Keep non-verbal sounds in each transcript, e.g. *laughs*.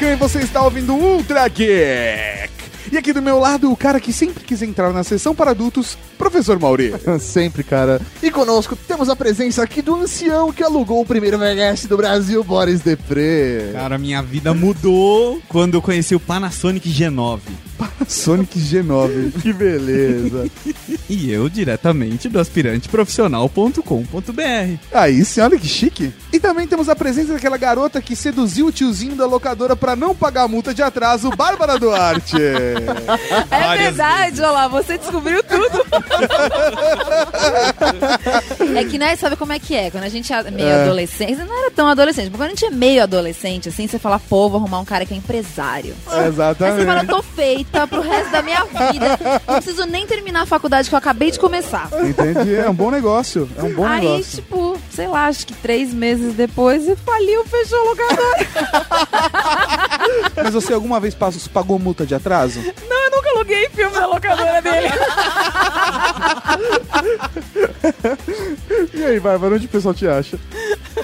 Tatarkan e você está ouvindo o Ultra Geek. E aqui do meu lado, o cara que sempre quis entrar na sessão para adultos, professor Mauri. *laughs* Sempre, cara. E conosco temos a presença aqui do ancião que alugou o primeiro VHS do Brasil, Boris Depré. Cara, minha vida mudou quando eu conheci o Panasonic G9. Sonic G9. Que beleza. E eu diretamente do aspiranteprofissional.com.br. Aí sim, olha que chique. E também temos a presença daquela garota que seduziu o tiozinho da locadora para não pagar a multa de atraso, Bárbara Duarte. É verdade, olha lá, você descobriu tudo. é que, né, sabe como é que é? Quando a gente é meio adolescente, não era tão adolescente, mas quando a gente é meio adolescente, assim, você fala, pô, vou arrumar um cara que é empresário. Aí você fala, Exatamente. tô feita pro resto da minha vida. Não preciso nem terminar a faculdade que eu acabei de começar. Entendi, é um bom negócio. É um bom Aí, negócio. tipo, sei lá, acho que três meses depois, faliu, fechou o locador. Mas você alguma vez pagou multa de atraso? Não, eu nunca aluguei filme na locadora dele. *laughs* E aí, Bárbara, onde o pessoal te acha?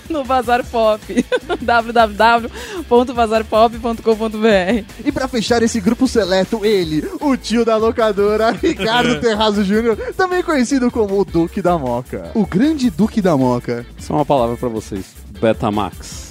*laughs* no Bazar Pop. *laughs* www.bazarpop.com.br E pra fechar esse grupo seleto, ele, o tio da locadora, *laughs* Ricardo Terrazo Júnior, também conhecido como o Duque da Moca. O grande Duque da Moca. Só uma palavra pra vocês. Betamax.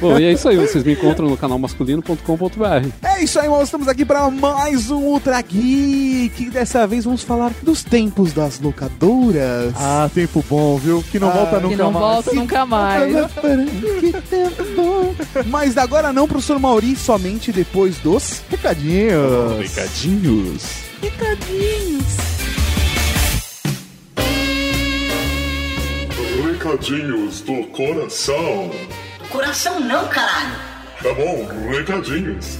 Bom, e é isso aí. Vocês me encontram no canal masculino.com.br. É isso aí, nós estamos aqui para mais um Ultra Geek. Dessa vez vamos falar dos tempos das locadoras. Ah, tempo bom, viu? Que não Ah, volta que nunca Que não mais. volta nunca mais. Que tempo bom. Mas agora não, professor Mauri, somente depois dos Recadinhos. recadinhos. Recadinhos do coração. Coração não, caralho. Tá bom, recadinhos.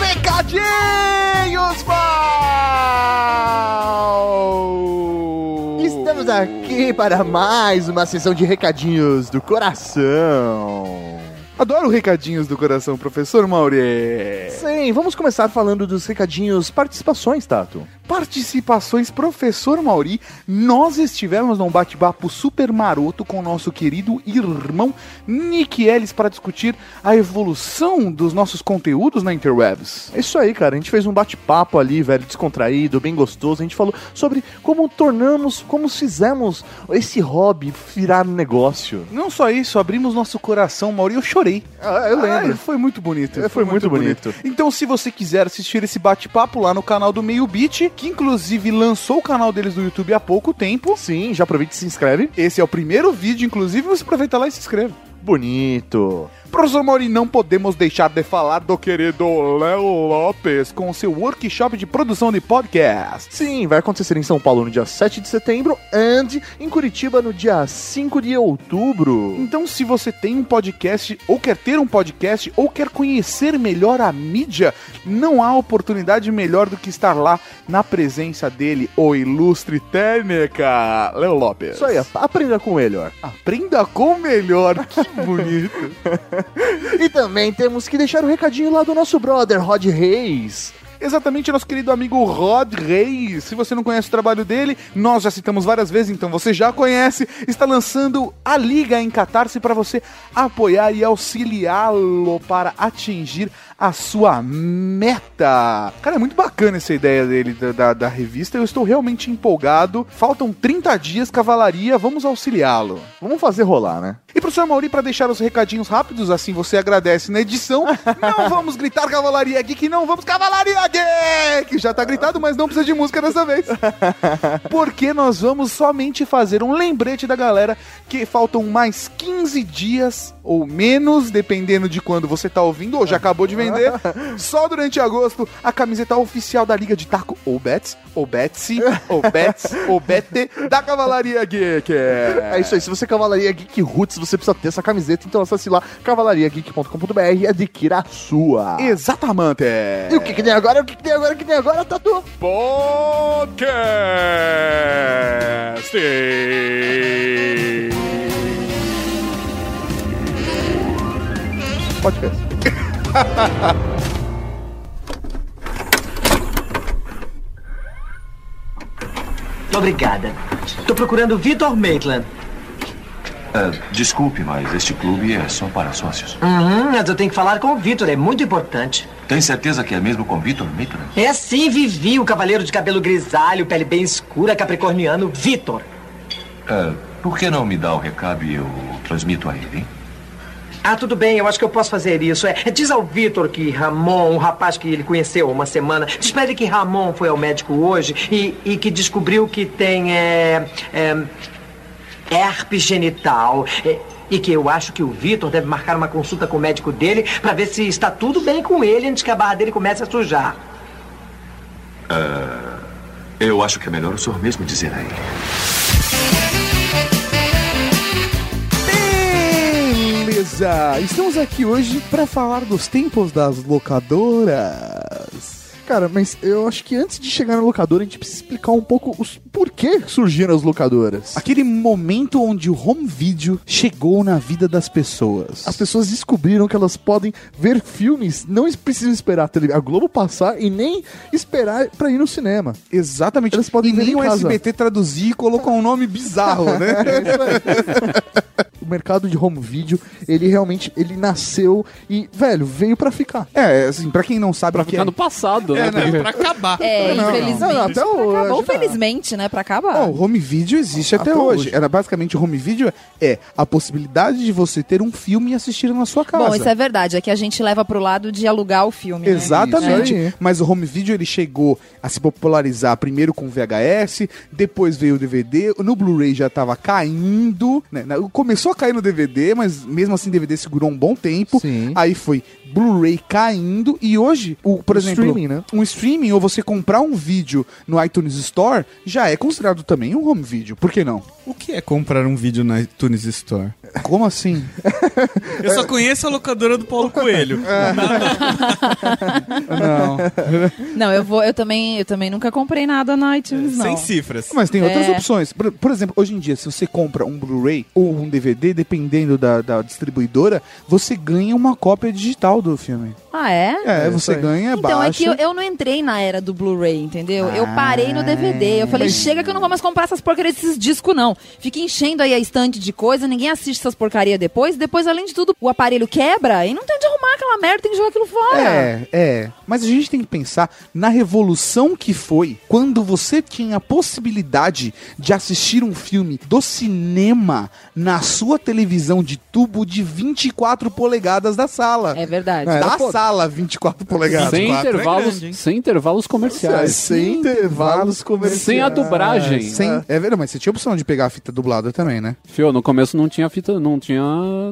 Recadinhos, mal! Estamos aqui para mais uma sessão de recadinhos do coração. Adoro recadinhos do coração, professor Mauri. Sim, vamos começar falando dos recadinhos participações, Tato. Participações, professor Mauri. Nós estivemos num bate-papo super maroto com o nosso querido irmão Nick Ellis para discutir a evolução dos nossos conteúdos na interwebs. É isso aí, cara. A gente fez um bate-papo ali, velho, descontraído, bem gostoso. A gente falou sobre como tornamos, como fizemos esse hobby virar negócio. Não só isso, abrimos nosso coração, Mauri. Eu chorei. Ah, eu lembro. Ah, foi muito bonito. É, foi muito bonito. Então, se você quiser assistir esse bate-papo lá no canal do Meio Beat, que inclusive lançou o canal deles do YouTube há pouco tempo. Sim, já aproveita e se inscreve. Esse é o primeiro vídeo, inclusive, você aproveita lá e se inscreve. Bonito. Professor Mauri, não podemos deixar de falar do querido Léo Lopes com seu workshop de produção de podcast. Sim, vai acontecer em São Paulo no dia 7 de setembro e em Curitiba no dia 5 de outubro. Então, se você tem um podcast, ou quer ter um podcast, ou quer conhecer melhor a mídia, não há oportunidade melhor do que estar lá na presença dele, o ilustre técnica, Léo Lopes. Isso aí, aprenda com ele, ó. Aprenda com o melhor, que *laughs* bonito. *laughs* E também temos que deixar o recadinho lá do nosso brother, Rod Reis. Exatamente, nosso querido amigo Rod Reis. Se você não conhece o trabalho dele, nós já citamos várias vezes, então você já conhece. Está lançando a Liga em Catarse para você apoiar e auxiliá-lo para atingir a sua meta. Cara, é muito bacana essa ideia dele da, da, da revista. Eu estou realmente empolgado. Faltam 30 dias, cavalaria. Vamos auxiliá-lo. Vamos fazer rolar, né? E professor Mauri, para deixar os recadinhos rápidos, assim você agradece na edição. *laughs* Não vamos gritar Cavalaria Geek, não vamos Cavalaria Geek! Já tá gritado, mas não precisa de música dessa vez. *laughs* Porque nós vamos somente fazer um lembrete da galera que faltam mais 15 dias ou menos, dependendo de quando você tá ouvindo ou já acabou de vender. Só durante agosto, a camiseta oficial da Liga de Taco, ou Bets, ou Betsy, ou Bets, ou Bete, da Cavalaria Geek. É isso aí, se você é Cavalaria Geek Roots, você precisa ter essa camiseta, então acesse lá cavalariageek.com.br e adquira a sua. Exatamente. E o que, que tem agora? O que, que tem agora? O que tem agora, Tatu? Podcast. Podcast. *laughs* Obrigada. Tô procurando Vitor Maitland. Ah, desculpe, mas este clube é só para sócios. Uhum, mas eu tenho que falar com o Vitor, é muito importante. Tem certeza que é mesmo com Vitor Mitran? É sim, Vivi, o cavaleiro de cabelo grisalho, pele bem escura, capricorniano, Vitor. Ah, por que não me dá o recado e eu transmito a ele, hein? Ah, tudo bem, eu acho que eu posso fazer isso. É, diz ao Vitor que Ramon, um rapaz que ele conheceu uma semana, diz pra ele que Ramon foi ao médico hoje e, e que descobriu que tem é, é, herpes genital. é, e que eu acho que o Vitor deve marcar uma consulta com o médico dele pra ver se está tudo bem com ele antes que a barra dele comece a sujar. Eu acho que é melhor o senhor mesmo dizer a ele. Beleza! Estamos aqui hoje para falar dos tempos das locadoras. Cara, mas eu acho que antes de chegar na locadora, a gente precisa explicar um pouco os por que surgiram as locadoras. Aquele momento onde o home video chegou na vida das pessoas. As pessoas descobriram que elas podem ver filmes, não precisam esperar a, tele- a Globo passar e nem esperar pra ir no cinema. Exatamente. Eles podem e ver nem em o casa. SBT traduzir e colocou um nome bizarro, né? *laughs* O mercado de home video, ele realmente ele nasceu e, velho, veio pra ficar. é, assim, pra quem não sabe Pra ficar é... no passado, né? É, não, pra acabar. É, Não, infelizmente. Não, não, até o- Acabou, já- felizmente, né? Pra acabar. O home video existe até, Até hoje. hoje. Era basicamente o home video é a possibilidade de você ter um filme e assistir na sua casa. Bom, isso é verdade. É que a gente leva pro lado de alugar o filme. né? Exatamente. Aí. Mas o home video ele chegou a se popularizar primeiro com o VHS, depois veio o DVD, no Blu-ray já tava caindo, né? Começou a cair no DVD, mas mesmo assim o DVD segurou um bom tempo. Sim. Aí foi Blu-ray caindo e hoje, o, por O exemplo, streaming, né? Um streaming ou você comprar um vídeo no iTunes Store já é considerado também um home video. Por que não? O que é comprar um vídeo na iTunes Store? Como assim? *laughs* Eu só conheço a locadora do Paulo Coelho. *laughs* não. Não, eu vou, eu também, eu também nunca comprei nada na iTunes, não. Sem cifras. Mas tem outras É. opções. Por, por exemplo, hoje em dia, se você compra um Blu-ray ou um DVD, dependendo da, da distribuidora, você ganha uma cópia digital do filme. Ah, é? É, É, você ganha, Então, baixa. é que eu, eu não entrei na era do Blu-ray, entendeu? eu parei no DVD. Eu falei, chega que eu não vou mais comprar essas porcarias desses discos, não. Fica enchendo aí a estante de coisa, ninguém assiste essas porcarias depois. Depois, além de tudo, o aparelho quebra e não tem onde arrumar aquela merda, tem que jogar aquilo fora. É, é. Mas a gente tem que pensar na revolução que foi quando você tinha a possibilidade de assistir um filme do cinema na sua televisão de tubo de 24 polegadas da sala. É verdade. É. Da pô. sala, 24 polegadas. Sem quatro é intervalos, grande, sem intervalos comerciais. Sem intervalos comerciais. Sem a dublagem. Sem, é verdade, mas você tinha a opção de pegar a fita dublada também, né? Fio, no começo não tinha fita, não tinha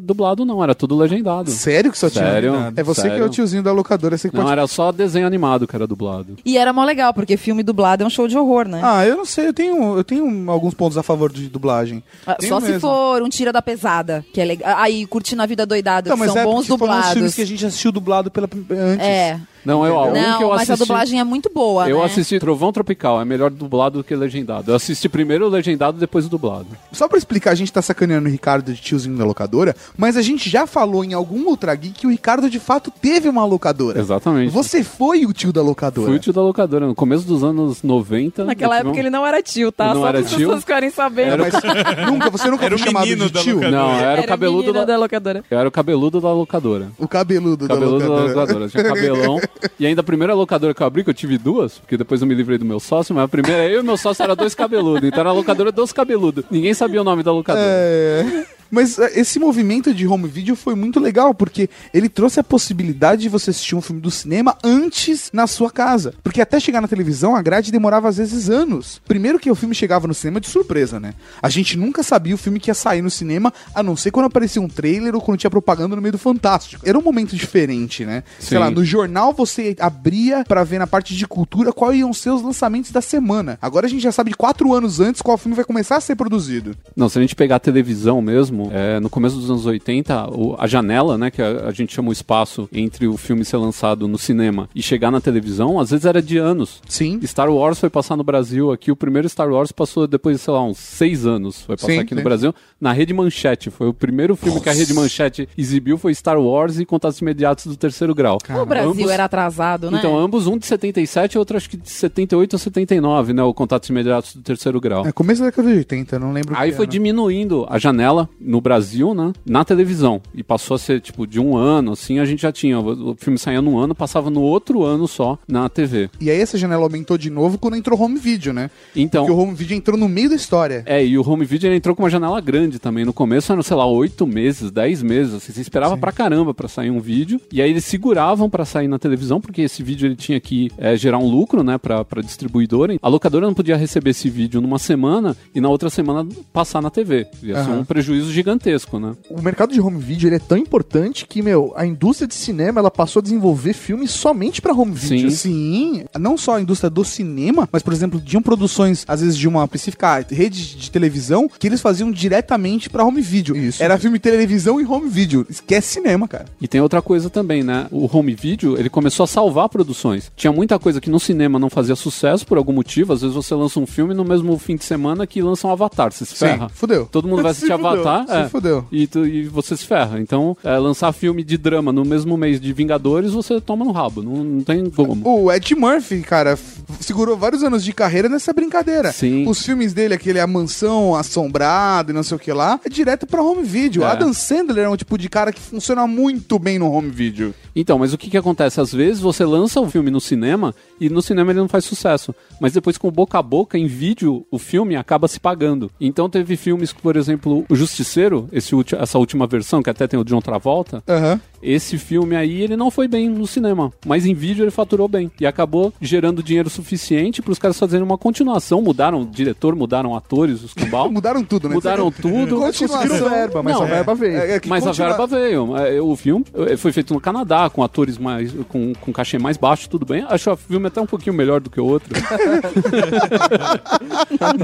dublado, não. Era tudo legendado. Sério que só tinha? Sério? É você que é o Sério. tiozinho da locadora, você que Não, pode... era só desenho animado que era dublado. E era mó legal, porque filme dublado é um show de horror, né? Ah, eu não sei, eu tenho, eu tenho alguns pontos a favor de dublagem. Ah, Só se mesmo. for um tira da pesada, que é legal. Aí, curtindo a vida doidada, Não, que mas são é bons porque foram os filmes dublados. que a gente assistiu dublado pela antes. É. Não, eu, um Não, que eu mas assisti. a dublagem é muito boa, Eu né? assisti Trovão Tropical, é melhor dublado do que legendado. Eu assisti primeiro o legendado, depois o dublado. Só pra explicar, a gente tá sacaneando o Ricardo de tiozinho da locadora, mas a gente já falou em algum Ultra Geek que o Ricardo de fato teve uma locadora. Exatamente. Você foi o tio da locadora. Fui o tio da locadora. No começo dos anos 90. Naquela época um- ele não era tio, tá? Não Só era tio? pessoas ficarem sabendo. Era- Mas nunca, você nunca Era foi o chamado de da tio? locadora. Não, eu era, o cabeludo da... da locadora. Eu era o cabeludo da locadora. O cabeludo, Cabeludo da da locadora. locadora. Tinha cabelão. *laughs* e ainda a primeira locadora que eu abri, que eu tive duas, porque depois eu me livrei do meu sócio, mas a primeira eu e meu sócio era dois cabeludos. Então era a locadora dos cabeludos. Ninguém sabia o nome da locadora. É. Mas é, esse movimento de home video foi muito legal, porque ele trouxe a possibilidade de você assistir um filme do cinema antes na sua casa. Porque até chegar na televisão, a grade demorava às vezes anos. Primeiro que o filme chegava no cinema de surpresa, né? A gente nunca sabia o filme que ia sair no cinema, a não ser quando aparecia um trailer ou quando tinha propaganda no meio do Fantástico. Era um momento diferente, né? Sei Sim. lá, no jornal você abria pra ver na parte de cultura qual iam ser os lançamentos da semana. Agora a gente já sabe quatro anos antes qual filme vai começar a ser produzido. Não, se a gente pegar a televisão mesmo, é, no começo dos anos 80, o- a janela, né, que a, a gente chama o espaço entre o filme ser lançado no cinema e chegar na televisão, às vezes era de anos. Sim. Star Wars foi passar no Brasil aqui, o primeiro Star Wars passou depois de, sei lá, uns seis anos. Foi passar Sim, aqui no sim. Brasil, na Rede Manchete. Foi o primeiro filme que a Rede Manchete exibiu, foi Star Wars e Contatos Imediatos do Terceiro Grau. O Brasil Ambos- era atrasado, né? Então, ambos, um de 77 e outro acho que de 78 ou 79, né, o Contatos Imediatos do Terceiro Grau. É começo da década de 80, não lembro. Aí que foi ano. diminuindo a janela, no Brasil, né? Na televisão. E passou a ser, tipo, de um ano, assim, a gente já tinha. O filme saía num ano, passava no outro ano só na TV. E aí essa janela aumentou de novo quando entrou home video, né? Então. Porque o home video entrou no meio da história. É, e o home video entrou com uma janela grande também. No começo eram, sei lá, oito meses, dez meses. Assim, você esperava pra caramba pra sair um vídeo. E aí eles seguravam pra sair na televisão, porque esse vídeo ele tinha que é, gerar um lucro, né, pra, pra distribuidora. A locadora não podia receber esse vídeo numa semana e na outra semana passar na TV. Ia ser Aham. um prejuízo gigantesco, né? O mercado de home video ele é tão importante que, meu, a indústria de cinema ela passou a desenvolver filmes somente pra home video. Sim, não só a indústria do cinema, mas, por exemplo, tinham produções, às vezes, de uma específica rede de televisão que eles faziam diretamente pra home video. Isso. Era filme televisão e home video. Esquece cinema, cara. E tem outra coisa também, né? O home video, ele começou a salvar produções. Tinha muita coisa que no cinema não fazia sucesso por algum motivo. Às vezes você lança um filme no mesmo fim de semana que lança um Avatar. Você se ferra. fudeu. Todo mundo vai *laughs* Se assistir fudeu, Se é. fudeu. E, tu- e você se ferra. Então, é, lançar filme de drama no mesmo mês de Vingadores, você toma no rabo. Não, não tem como. O Ed Murphy, cara, segurou vários anos de carreira nessa brincadeira. Sim. Os filmes dele, aquele A Mansão Assombrada e não sei o que lá, é direto pra home video. É. Adam Sandler é um tipo de cara que funciona muito bem no home video. Então, mas o que que acontece? Às vezes você lança o filme no cinema e no cinema ele não faz sucesso. Mas depois com boca a boca, em vídeo, o filme acaba se pagando. Então teve filmes, por exemplo, O Justiceiro, esse ulti- essa última versão, que até tem o John Travolta, Aham. Esse filme aí, ele não foi bem no cinema, mas em vídeo ele faturou bem. E acabou gerando dinheiro suficiente para os caras fazerem uma continuação. Mudaram o diretor, mudaram atores, os cambal. *laughs* Mudaram tudo, né? Mudaram tudo. *laughs* Continuação. Conseguiram verba, mas Não, a verba veio. É, é Mas continua- a verba veio. É, O filme eh, foi feito no Canadá, com atores mais. com, com cachê mais baixo, tudo bem. Acho o filme até um pouquinho melhor do que o outro. *laughs*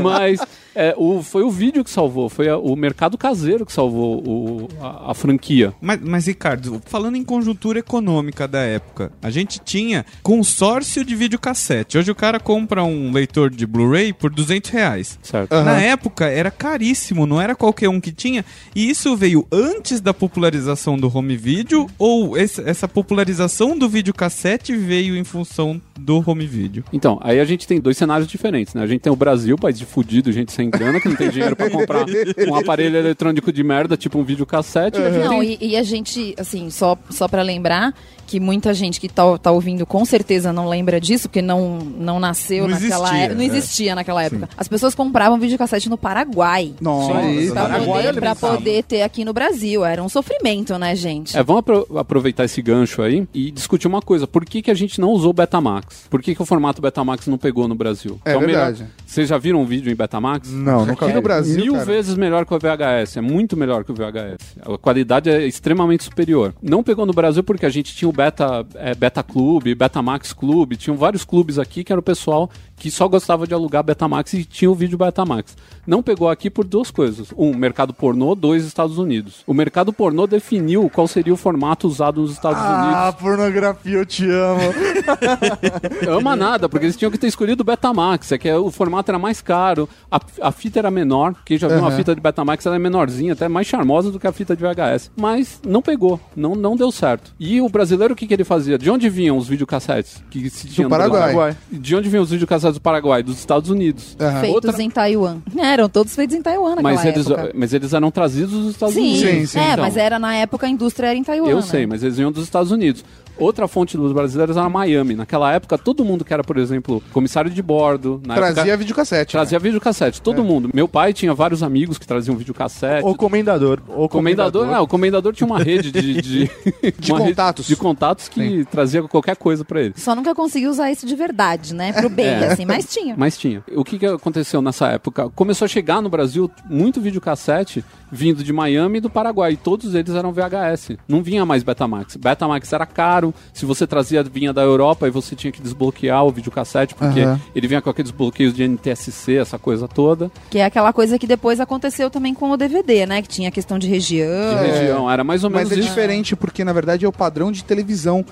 Mas é, o, foi o vídeo que salvou, foi a- o mercado caseiro que salvou o- a, a franquia. Mas, mas, Ricardo, falando em conjuntura econômica da época, a gente tinha consórcio de videocassete. Hoje o cara compra um leitor de Blu-ray por 200 reais. Certo. Aham. Na época era caríssimo, não era qualquer um que tinha. E isso veio antes da popularização do home video ou esse- essa popularização do videocassete veio em função do home video? Então, aí a gente tem dois cenários diferentes, né? A gente tem o Brasil, país de fudido, gente sem grana, que não tem dinheiro pra comprar um *laughs* aparelho eletrônico de merda, tipo um videocassete. e a gente Não, tem- e, e a gente, assim, só, só para lembrar que muita gente que tá, tá ouvindo com certeza não lembra disso, porque não, não nasceu Não naquela existia, época. Não é. existia naquela época. As pessoas compravam videocassete no Paraguai. Nossa. Pra Paraguai poder, pra poder ter aqui no Brasil. Era um sofrimento, né, gente? É, vamos apro- aproveitar esse gancho aí e discutir uma coisa. Por que, que a gente não usou Betamax? Por que, que o formato Betamax não pegou no Brasil? É melhor- verdade. Vocês já viram um vídeo em Betamax? Não, nunca Aqui vi. no Brasil, Mil cara, vezes melhor que o VHS, é muito melhor que o VHS. A qualidade é extremamente superior. Não pegou no Brasil porque a gente tinha o Beta, é, Beta Clube, Betamax Clube, tinham vários clubes aqui que era o pessoal que só gostava de alugar Betamax e tinha o vídeo Betamax. Não pegou aqui por duas coisas. Um, mercado pornô, dois, Estados Unidos. O mercado pornô definiu qual seria o formato usado nos Estados Ah, pornografia, eu te amo. Unidos. *laughs* Ama nada, porque eles tinham que ter escolhido o Betamax, é que o formato era mais caro, a, a fita era menor, quem já viu uma Aham. fita de Betamax, ela é menorzinha, até mais charmosa do que a fita de VHS. Mas não pegou, não, não deu certo. E o brasileiro, o que, que ele fazia? De onde vinham os videocassetes? Que se tinha no Paraguai. Brasil? De onde vinham os videocassetes do Paraguai? Dos Estados Unidos. Aham. Feitos Outra- em Taiwan. Eram todos feitos em Taiwan naquela Mas eles, época. mas eles eram trazidos dos Estados Sim, Unidos. Sim, sim. é, Então, mas era na época a indústria era em Taiwan. Eu né? sei, mas eles vinham dos Estados Unidos. Outra fonte dos brasileiros era Miami. Naquela época, todo mundo que era, por exemplo, comissário de bordo, na Trazia época, videocassete. trazia videocassete. Todo mundo. Meu pai tinha vários amigos que traziam videocassete. O comendador. O O comendador, não, o comendador tinha uma rede de, de, *laughs* De rede contatos. de contatos que trazia qualquer coisa pra ele. Só nunca consegui usar isso de verdade, né? Pro bem, É. assim, mas tinha. *laughs* Mas tinha. O que, que aconteceu nessa época? Começou a chegar no Brasil muito videocassete vindo de Miami e do Paraguai. E todos eles eram VHS. Não vinha mais Betamax. Betamax era caro. Se você trazia, vinha da Europa e você tinha que desbloquear o videocassete, porque Aham. ele vinha com aqueles bloqueios de NTSC, essa coisa toda. Que é aquela coisa que depois aconteceu também com o DVD, né? Que tinha a questão de região. De região. Era mais ou menos Mas é isso. diferente porque, na verdade, é o padrão de televisão.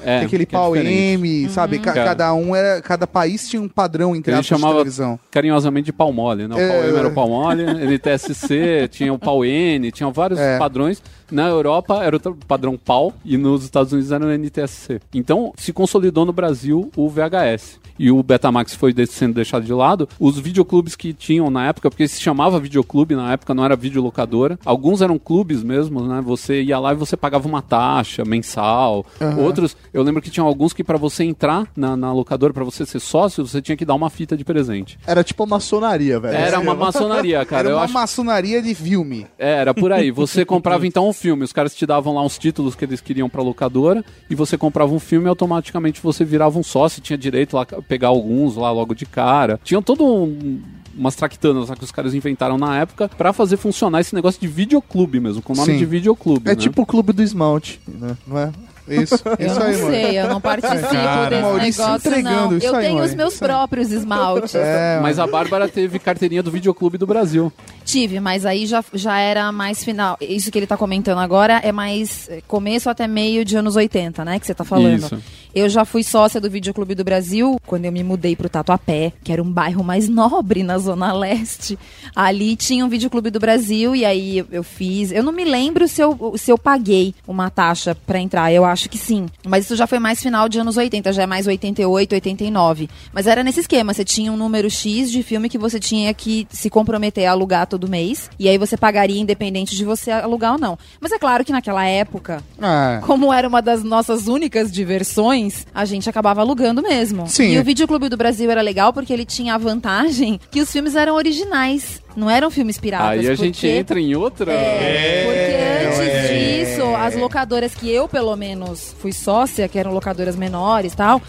É, que aquele que é pau diferente. M, sabe? Ca- Cara. cada um era. Cada país tinha um padrão entre Ele de chamava televisão. carinhosamente de pau mole, né? O É. pau M era o pau mole, NTSC, tinha o pau N, tinha vários É. padrões. Na Europa era o padrão pau e nos Estados Unidos era o NTSC. Então se consolidou no Brasil o VHS. E o Betamax foi sendo deixado de lado. Os videoclubes que tinham na época, porque se chamava videoclube na época, não era videolocadora. Alguns eram clubes mesmo, né? Você ia lá e você pagava uma taxa mensal. Outros, eu lembro que tinha alguns que para você entrar na, na locadora, para você ser sócio, você tinha que dar uma fita de presente. Era tipo uma maçonaria, velho. Era uma maçonaria, *laughs* cara. era uma acho... maçonaria de filme. É, era por aí. *laughs* Você comprava então um filme, os caras te davam lá uns títulos que eles queriam pra locadora e você comprava um filme e automaticamente você virava um sócio, tinha direito lá a pegar alguns lá logo de cara. Tinham todo um umas traquitanas lá que os caras inventaram na época pra fazer funcionar esse negócio de videoclube mesmo, com o nome Sim. de videoclube, É né? tipo o clube do esmalte, né? Não é? Isso, *laughs* Eu isso não aí, mano. sei, eu não participo Cara, desse Maurício negócio, entregando, não. isso Eu aí, tenho os meus próprios esmaltes. É, Mas a Bárbara teve carteirinha do videoclube do Brasil. Tive, mas aí já, já era mais final. Isso que ele tá comentando agora é mais eh, começo até meio de anos 80, né? Que você tá falando. Isso. Eu já fui sócia do Videoclube do Brasil quando eu me mudei pro Tatuapé, que era um bairro mais *laughs* nobre na Zona Leste. Ali tinha um Videoclube do Brasil e aí eu, fiz. Eu não me lembro se eu, se eu paguei uma taxa pra entrar, eu acho que sim. Mas isso já foi mais final de anos 80, já é mais 88, 89. Mas era nesse esquema, você tinha um número X de filme que você tinha que se comprometer a alugar todo mês. E aí você pagaria independente de você alugar ou não. Mas é claro que naquela época, Ah, como era uma das nossas únicas diversões, a gente acabava alugando mesmo. Sim. E o Videoclube do Brasil era legal porque ele tinha a vantagem que os filmes eram originais, não eram filmes piratas. Aí a gente porque- entra em outra. É, porque antes disso, as locadoras que eu, pelo menos, fui sócia, que eram locadoras menores e tal,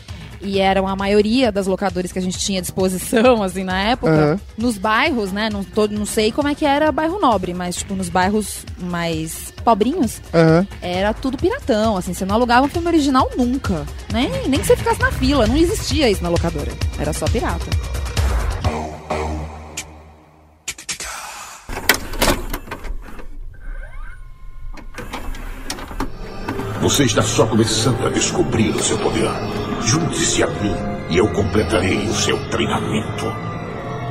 e eram a maioria das locadoras que a gente tinha à disposição, assim, na época, Aham. nos bairros, né? Não, tô, não sei como é que era bairro nobre, mas, tipo, nos bairros mais pobrinhos, aham. era tudo piratão, assim, você não alugava um filme original nunca. Nem, nem que você ficasse na fila, não existia isso na locadora. Era só pirata. Você está só começando a descobrir o seu poder. Junte-se a mim e eu completarei o seu treinamento.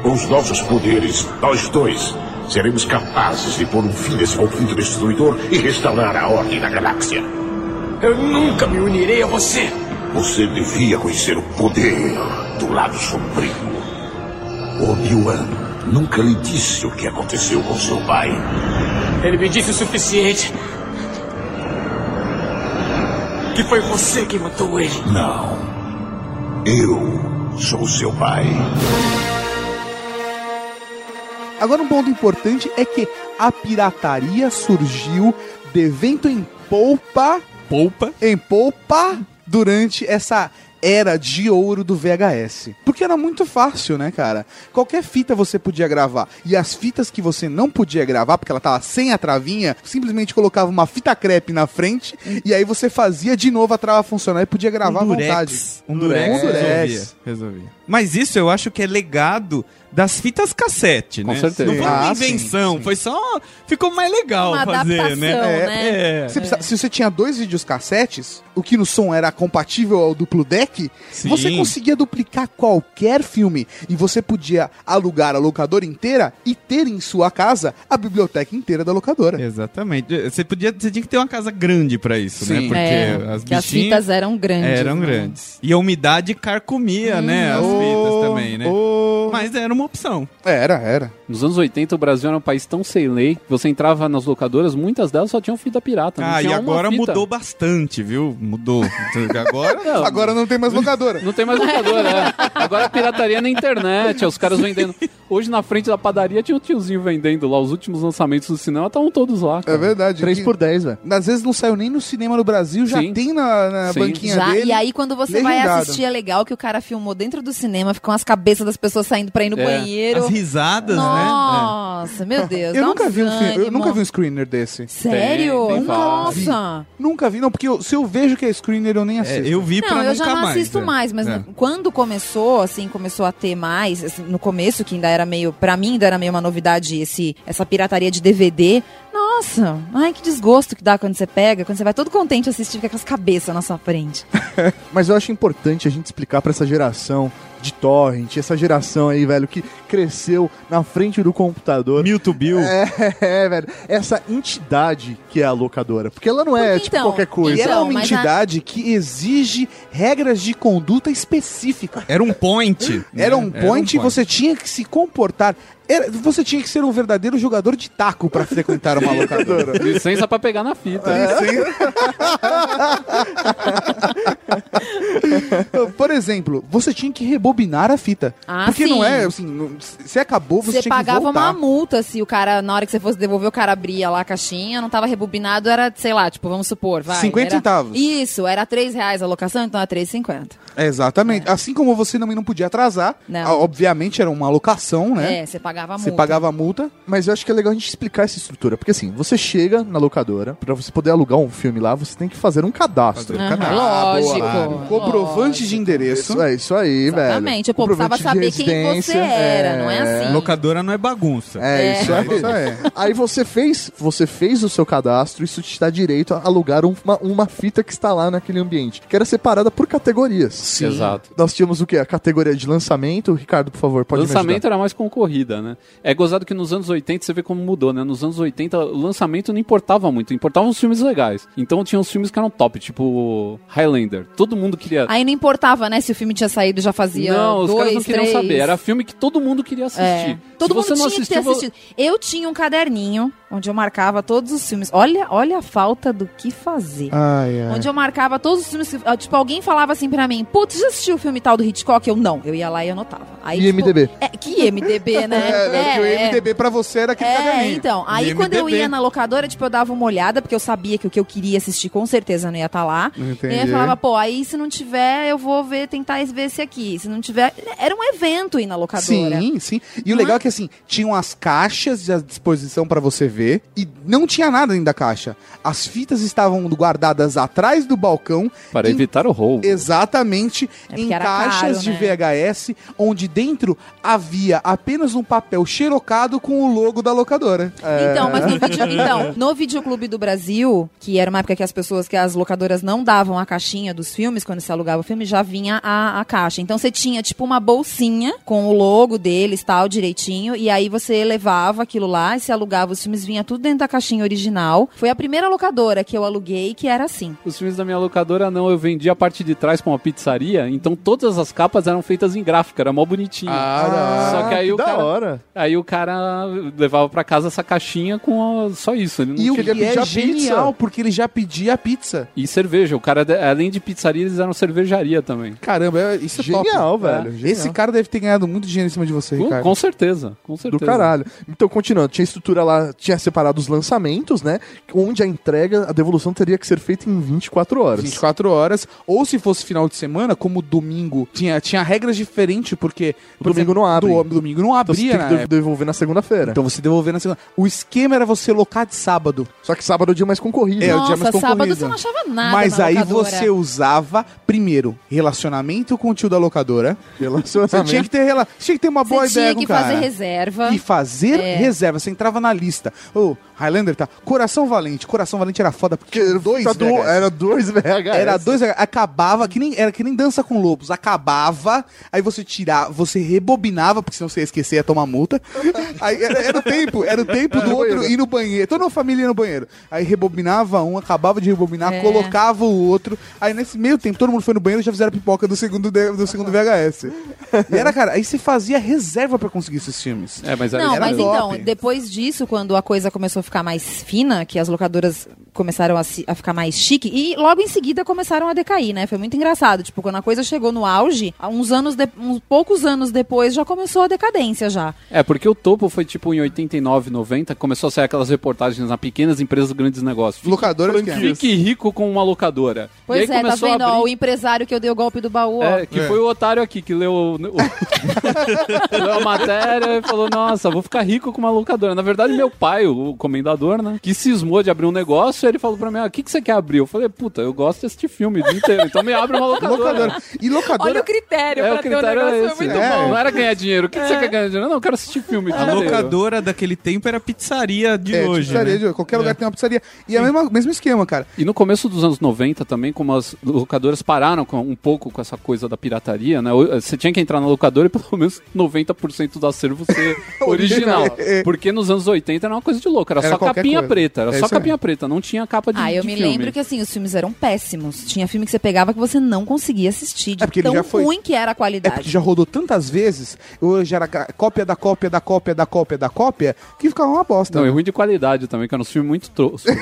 Com os nossos poderes, nós dois seremos capazes de pôr um fim nesse conflito destruidor e restaurar a ordem da galáxia. Eu nunca me unirei a você. Você devia conhecer o poder do lado sombrio. Obi-Wan nunca lhe disse o que aconteceu com seu pai. Ele me disse o suficiente. Que foi você que matou ele. Não. Eu sou seu pai. Agora um ponto importante é que a pirataria surgiu de vento em polpa, Poupa. em polpa, durante essa era de ouro do VHS. Porque era muito fácil, né, cara? Qualquer fita você podia gravar. E as fitas que você não podia gravar, porque ela tava sem a travinha, simplesmente colocava uma fita crepe na frente e aí você fazia de novo a trava funcionar e podia gravar à vontade. Um durex. Um durex. Resolvia, resolvia. Mas isso eu acho que é legado das fitas cassete, Com né? certeza. Não foi Ah, uma sim, invenção, sim. foi só... Ficou mais legal Uma fazer, né? né? É. Você precisa- se você tinha dois vídeos cassetes, o que no som era compatível ao duplo deck, Sim. você conseguia duplicar qualquer filme e você podia alugar a locadora inteira e ter em sua casa a biblioteca inteira da locadora. Exatamente. Você podia, você tinha que ter uma casa grande pra isso, né? Porque É, as que as fitas eram grandes. eram né? grandes. E a umidade carcomia, né? As fitas também, né? Oh, Mas era uma opção. Era, era. Nos anos 80, o Brasil era um país tão sem lei. Você entrava nas locadoras, muitas delas só tinham fita pirata. não Ah, e uma agora fita. mudou bastante, viu? Mudou. Agora. *laughs* Não, Agora não tem mais locadora. Não tem mais locadora, é. Agora a pirataria é na internet, é os caras vendendo. Hoje na frente da padaria tinha um tiozinho vendendo lá. Os últimos lançamentos do cinema estavam todos lá. É cara. verdade. 3 por 10, velho. Às vezes não saiu nem no cinema no Brasil, já Sim. tem na, na Sim. banquinha Já, dele. e aí, quando você vai legendado. assistir, é legal que o cara filmou dentro do cinema, ficam as cabeças das pessoas saindo pra ir no É. banheiro. As risadas, né? Nossa, meu Deus. Eu nunca, vi um fi- eu nunca vi um screener desse. Sério? Tem, tem. Nossa! Nunca vi, não, porque eu- se eu vejo que é screener, eu nem É, assisto. eu vi pra Não, eu nunca já não mais. assisto é. mais, mas É. quando começou, assim, começou a ter mais, assim, no começo, que ainda era meio, pra mim ainda era meio uma novidade esse, essa pirataria de DVD, nossa, Nossa, ai que desgosto que dá quando você pega, quando você vai todo contente assistir com aquelas cabeças na sua frente. *laughs* Mas eu acho importante a gente explicar pra essa geração de torrent, essa geração aí, velho, que cresceu na frente do computador. Mil Bill. É, *laughs* é, velho. Essa entidade que é a locadora. Porque ela não é, Porque, tipo, então, qualquer E coisa. ela é Então, uma mas a- entidade que exige regras de conduta específica. Era um point. né? Era um point e você tinha que se comportar. Era- você tinha que ser um verdadeiro jogador de taco pra frequentar uma *laughs* locadora. Licença pra pegar na fita. *laughs* Por exemplo, você tinha que rebobinar a fita. Ah, porque não sim. é assim, não- você acabou, você, Você tinha que pagava voltar. uma multa se o cara, na hora que você fosse devolver, o cara abria lá a caixinha, não tava rebobinado, era, sei lá, tipo, vamos supor, vai. 50 era- centavos. Isso, era 3 reais a locação, então era 3,50. É, Exatamente. Assim como você também não podia atrasar. Não. ah, Obviamente era uma alocação, né? É, você pagava a multa. Você pagava a multa. Mas eu acho que é legal a gente explicar essa estrutura. Porque assim, você chega na locadora, pra você poder alugar um filme lá, você tem que fazer um cadastro. Aham, Ah, lógico. boa. Comprovante de endereço. Isso é isso aí, velho. Exatamente, pô, precisava saber quem você residência, era, não é assim? Locadora não é bagunça. É, É. isso aí. Isso é. Aí você fez, você fez o seu cadastro, isso te dá direito a alugar uma, uma fita que está lá naquele ambiente, que era separada por categorias. Sim. Exato. Nós tínhamos o quê? A categoria de lançamento. Ricardo, por favor, pode me lançamento era mais concorrida, né? É gozado que nos anos 80 você vê como mudou, né? Nos anos 80 o lançamento não importava muito, importavam os filmes legais. Então tinha uns filmes que eram top, tipo Highlander. Todo mundo queria. Aí não importava, né, se o filme tinha saído já fazia não, os dois, caras não queriam três. saber. Era filme que todo mundo queria assistir. É. Todo Se mundo tinha não que ter assistiu, assistido. Eu tinha um caderninho onde eu marcava todos os filmes. Olha, olha a falta do que fazer. Ai, ai. Onde eu marcava todos os filmes. que- ah, Tipo, alguém falava assim pra mim: Putz, já assistiu o filme tal do Hitchcock? Eu não. Eu ia lá e anotava. Aí, tipo, IMDb. É, que MDB, *laughs* né? É, né, porque o é. MDB pra você era aquele É, caderninho. então. Aí IMDb. quando eu ia na locadora, tipo, eu dava uma olhada, porque eu sabia que o que eu queria assistir com certeza não ia estar lá. Entendi. E aí eu falava, pô, aí se não tiver, eu vou ver, tentar ver esse aqui. Se não tiver. Era um evento ir na locadora. Sim, sim. E o Não legal é? é que assim, tinham as caixas à disposição pra você ver e não tinha nada dentro da caixa. As fitas estavam guardadas atrás do balcão. Para em- evitar o roubo. Exatamente, É em caixas caro, de né? VHS, onde dentro havia apenas um papel xerocado com o logo da locadora. Então, mas no, vídeo, então, no Videoclube do Brasil, que era uma época que as pessoas, que as locadoras não davam a caixinha dos filmes, quando se alugava o filme, já vinha a, a caixa. Então você tinha, tipo, uma bolsinha com o logo deles, tal, direitinho, e aí você levava aquilo lá e se alugava os filmes, vinha tudo dentro da caixinha original. Foi a primeira locadora que eu aluguei que era assim. Os filmes da minha locadora não, eu vendi a parte de trás pra uma pizzaria, então todas as capas eram feitas em gráfico, era mó bonitinho. Ah, Só que aí o da cara, hora. aí o cara levava pra casa essa caixinha com a- só isso, ele não E o que é a genial, pizza. porque ele já pedia a pizza. E cerveja, o cara além de pizzaria eles eram cervejaria também. Caramba, é- isso é Genial, top. velho. É. genial. Esse cara deve ter ganhado muito dinheiro em cima de você, Com, Ricardo. com certeza, com certeza. Do caralho. Então, continuando, tinha estrutura lá, tinha separado os lançamentos, né? Onde a entrega, a devolução teria que ser feita em 24 horas. 24 horas, ou se fosse final de semana, como domingo, tinha, tinha regras diferentes, porque... por Domingo não abre. Do, domingo não Então você abria, que de- época. devolver na segunda-feira. Então você devolver na segunda. O esquema era você locar de sábado. Só que sábado é o dia mais concorrido. É, o dia Nossa, mais sábado concorrido. você não achava nada Mas na aí locadora. você usava, primeiro, relacionamento com o tio da locadora. Você Relacionamento. tinha que ter, rela... tinha que ter uma boa Você ideia tinha com que o cara. fazer reserva. E fazer É. reserva. Você entrava na lista. Ô, Highlander tá. Coração Valente. Coração Valente era foda porque tinha dois Tá do-. Era dois VHS. Era dois, acabava, que nem, era que nem dança com lobos, acabava, aí você tirava, você rebobinava, porque senão você ia esquecer, ia tomar multa. *laughs* Aí era, era o tempo, era o tempo do outro banheiro. ir no banheiro, toda uma família ia no banheiro. Aí rebobinava um, acabava de rebobinar, É. colocava o outro. Aí nesse meio tempo, todo mundo foi no banheiro e já fizeram a pipoca do segundo, do segundo VHS. E era, cara, aí você fazia reserva pra conseguir esses filmes. É, mas aí Não, era mas top. então, depois disso, quando a coisa começou a ficar mais fina, que as locadoras começaram a, se- a ficar mais chique, e logo em seguida começaram a decair, né? Foi muito engraçado. Tipo, quando a coisa chegou no auge, uns anos, de- uns poucos anos depois, já começou a decadência já. É, porque o topo foi tipo em 89, 90, começou a sair aquelas reportagens na pequenas empresas, grandes negócios. Locadora franquias. fique rico com uma locadora. e Pois aí é, tá vendo? ó, abrir- o empresário que eu dei o golpe do baú, ó. É, que É. foi o otário aqui que leu, o- *laughs* leu a matéria e falou: Nossa, vou ficar rico com uma locadora. Na verdade, meu pai, o comendador, né, que cismou de abrir um negócio isso, ele falou pra mim, ah, o que, que você quer abrir? Eu falei, puta, eu gosto de assistir filme o dia inteiro, então me abre uma locadora. Locadora. E locadora. Olha o critério É, pra o ter um critério negócio é foi esse. muito É. bom. Não era ganhar dinheiro. O que, que você quer ganhar dinheiro? Não, eu quero assistir filme A locadora daquele tempo era a pizzaria de É, hoje. pizzaria, né? de- qualquer lugar tem uma pizzaria. E é o mesmo, mesmo esquema, cara. E no começo dos anos 90 também, como as locadoras pararam com- um pouco com essa coisa da pirataria, né? Você tinha que entrar na locadora e pelo menos 90% do acervo ser *laughs* original. É. Porque nos anos 80 era uma coisa de louco, era, Era só capinha coisa. preta, era É só capinha preta, não tinha capa de Ah, eu de me filme. lembro que assim, os filmes eram péssimos. Tinha filme que você pegava que você não conseguia assistir. De É porque tão já foi- ruim que era a É qualidade. porque já rodou tantas vezes, hoje era cópia da cópia da cópia da cópia da cópia, que ficava uma bosta. Não, e né? ruim de qualidade também, que eram uns filmes muito toscos. *laughs*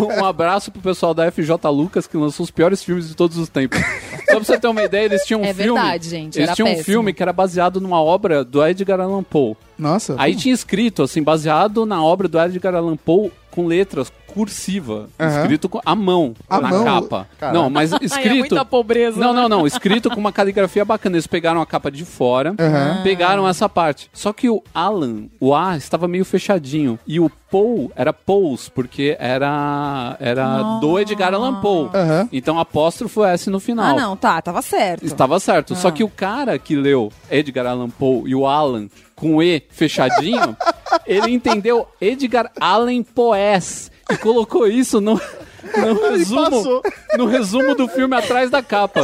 um, um abraço pro pessoal da FJ Lucas, que lançou os piores filmes de todos os tempos. Só pra você ter uma ideia, eles tinham um É filme... verdade, gente, Eles era tinham um péssimo. filme que era baseado numa obra do Edgar Allan Poe. Nossa. Aí tinha escrito, assim, baseado na obra do Edgar Allan Poe, com letras cursiva, Aham. escrito com, à mão, À na mão? capa. Não, mas *laughs* Ai, escrito... é muita pobreza. Não, né? não, não. Escrito com uma caligrafia bacana. Eles pegaram a capa de fora, Aham. pegaram essa parte. Só que o Alan, o A, estava meio fechadinho. E o Poe era Pous, porque era, era do Edgar Allan Poe. Aham. Então apóstrofo S no final. Ah, não, tá, tava certo. Estava certo. Só Ah. que o cara que leu Edgar Allan Poe e o Alan com E fechadinho, *laughs* ele entendeu Edgar Allan Poes e colocou isso no, no resumo, no resumo do filme atrás da capa.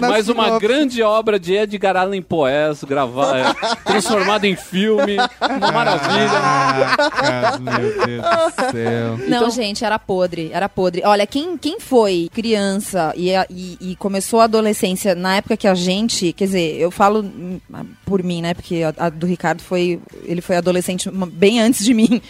Na Mais uma sinopse. grande obra de Edgar Allan Poes, gravada, é, transformada em filme, uma maravilha. Caraca, meu Deus do céu. Não, Então- gente, era podre, era podre. Olha, quem, quem foi criança e, e, e começou a adolescência na época que a gente, quer dizer, eu falo por mim, né? Porque a, a do Ricardo foi, ele foi adolescente bem antes de mim.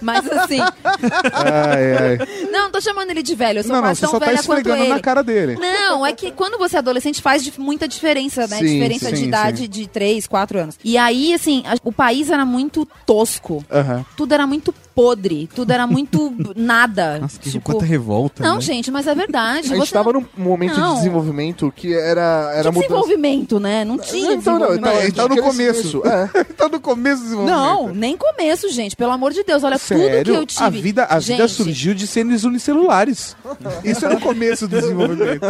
Mas assim, Ai, ai. não, tô chamando ele de velho, eu sou Não, não, quase você tão só tá velha quanto esfregando na cara dele. Não, é que quando você é adolescente faz muita diferença, né? Sim, diferença sim, de idade sim. de 3, 4 anos. E aí, assim, a- o país era muito tosco. Aham. Tudo era muito podre, tudo era muito *laughs* nada. Nossa, que tipo, quanta revolta. Não, né? gente, mas é verdade. A gente Você tava não... num momento Não. de desenvolvimento que era, Que era mudança. desenvolvimento, né? Não tinha Então, não, desenvolvimento. não, Ele tá no começo. É. *laughs* tá no começo do desenvolvimento. Não, nem começo, gente. Pelo amor de Deus, olha tudo que Sério? eu tive. A vida, a vida Gente, surgiu de seres unicelulares. Isso é no começo do desenvolvimento.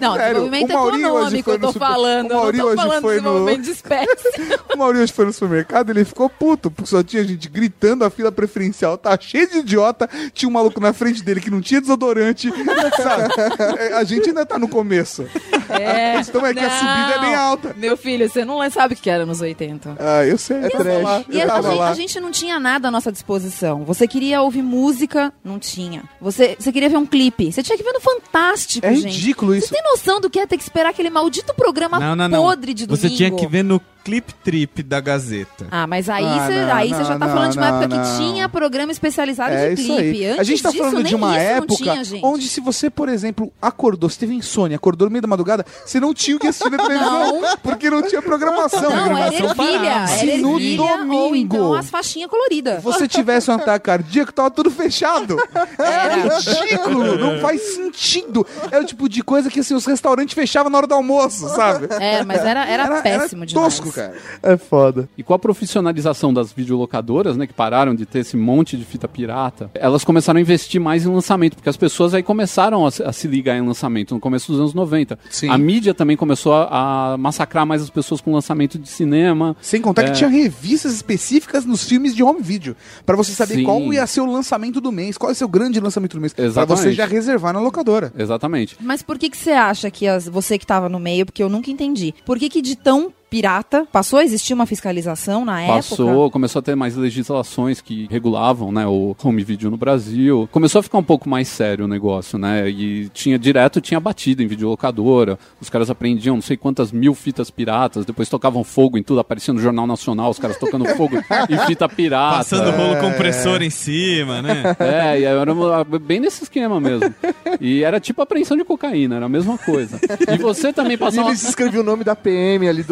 Não, Sério, desenvolvimento Mauri econômico foi eu tô super- falando. o Mauri eu não hoje tô foi no- de espécie. *laughs* O Maurício hoje foi no supermercado, ele ficou puto, porque só tinha gente gritando, a fila preferencial tá cheia de idiota, tinha um maluco na frente dele que não tinha desodorante, *laughs* sabe? É, A gente ainda tá no começo. É. Então é que a subida é bem alta. Meu filho, você não sabe o que era nos 80. Ah, eu sei. eu tava trash. lá, E a, gente, a gente não tinha nada à nossa disposição. Você queria ouvir música, não tinha. Você, você queria ver um clipe, você tinha que ver no Fantástico, É gente. ridículo isso. Você tem noção do que é ter que esperar aquele maldito programa Não, não, não. podre de domingo? Você tinha que ver no Clip Trip da Gazeta. Ah, mas aí Ah, você não, já tá não, falando de uma não, época não. que tinha programa especializado É de isso clipe. aí. Antes a gente tá disso, falando de uma época tinha, onde se você, por exemplo, acordou, você teve insônia, acordou no meio da madrugada, você não tinha o que assistir na televisão, porque não tinha programação. Não, era Programação ervilha. Era Se no ervilha ou domingo então as faixinhas coloridas. você tivesse um ataque cardíaco, tava tudo fechado. Era ridículo, não faz sentido. É o tipo de coisa que assim, os restaurantes fechavam na hora do almoço, sabe? É, mas era, era, péssimo demais. Cara. É foda. E com a profissionalização das videolocadoras, né, que pararam de ter esse monte de fita pirata, elas começaram a investir mais em lançamento, porque as pessoas aí começaram a, se- a se ligar em lançamento no começo dos anos 90. Sim. A mídia também começou a, a massacrar mais as pessoas com lançamento de cinema. Sem contar É. que tinha revistas específicas nos filmes de home video. Pra você saber Sim. qual ia ser o lançamento do mês, qual ia ser o grande lançamento do mês. Pra Exatamente. você já reservar na locadora. Exatamente. Mas por que que você acha que as- você que tava no meio, porque eu nunca entendi, por que que de tão pirata passou a existir uma fiscalização na Passou, época? começou a ter mais legislações que regulavam, né, o home video no Brasil. Começou a ficar um pouco mais sério o negócio, né? E tinha direto, tinha batido em videolocadora. Os caras apreendiam não sei quantas mil fitas piratas, depois tocavam fogo em tudo, aparecia no Jornal Nacional, os caras tocando *laughs* fogo em fita pirata. Passando rolo compressor em cima, né? É, e era bem nesse esquema mesmo. E era tipo apreensão de cocaína, era a mesma coisa. E você também E passava. eles escreviam o nome da PM ali,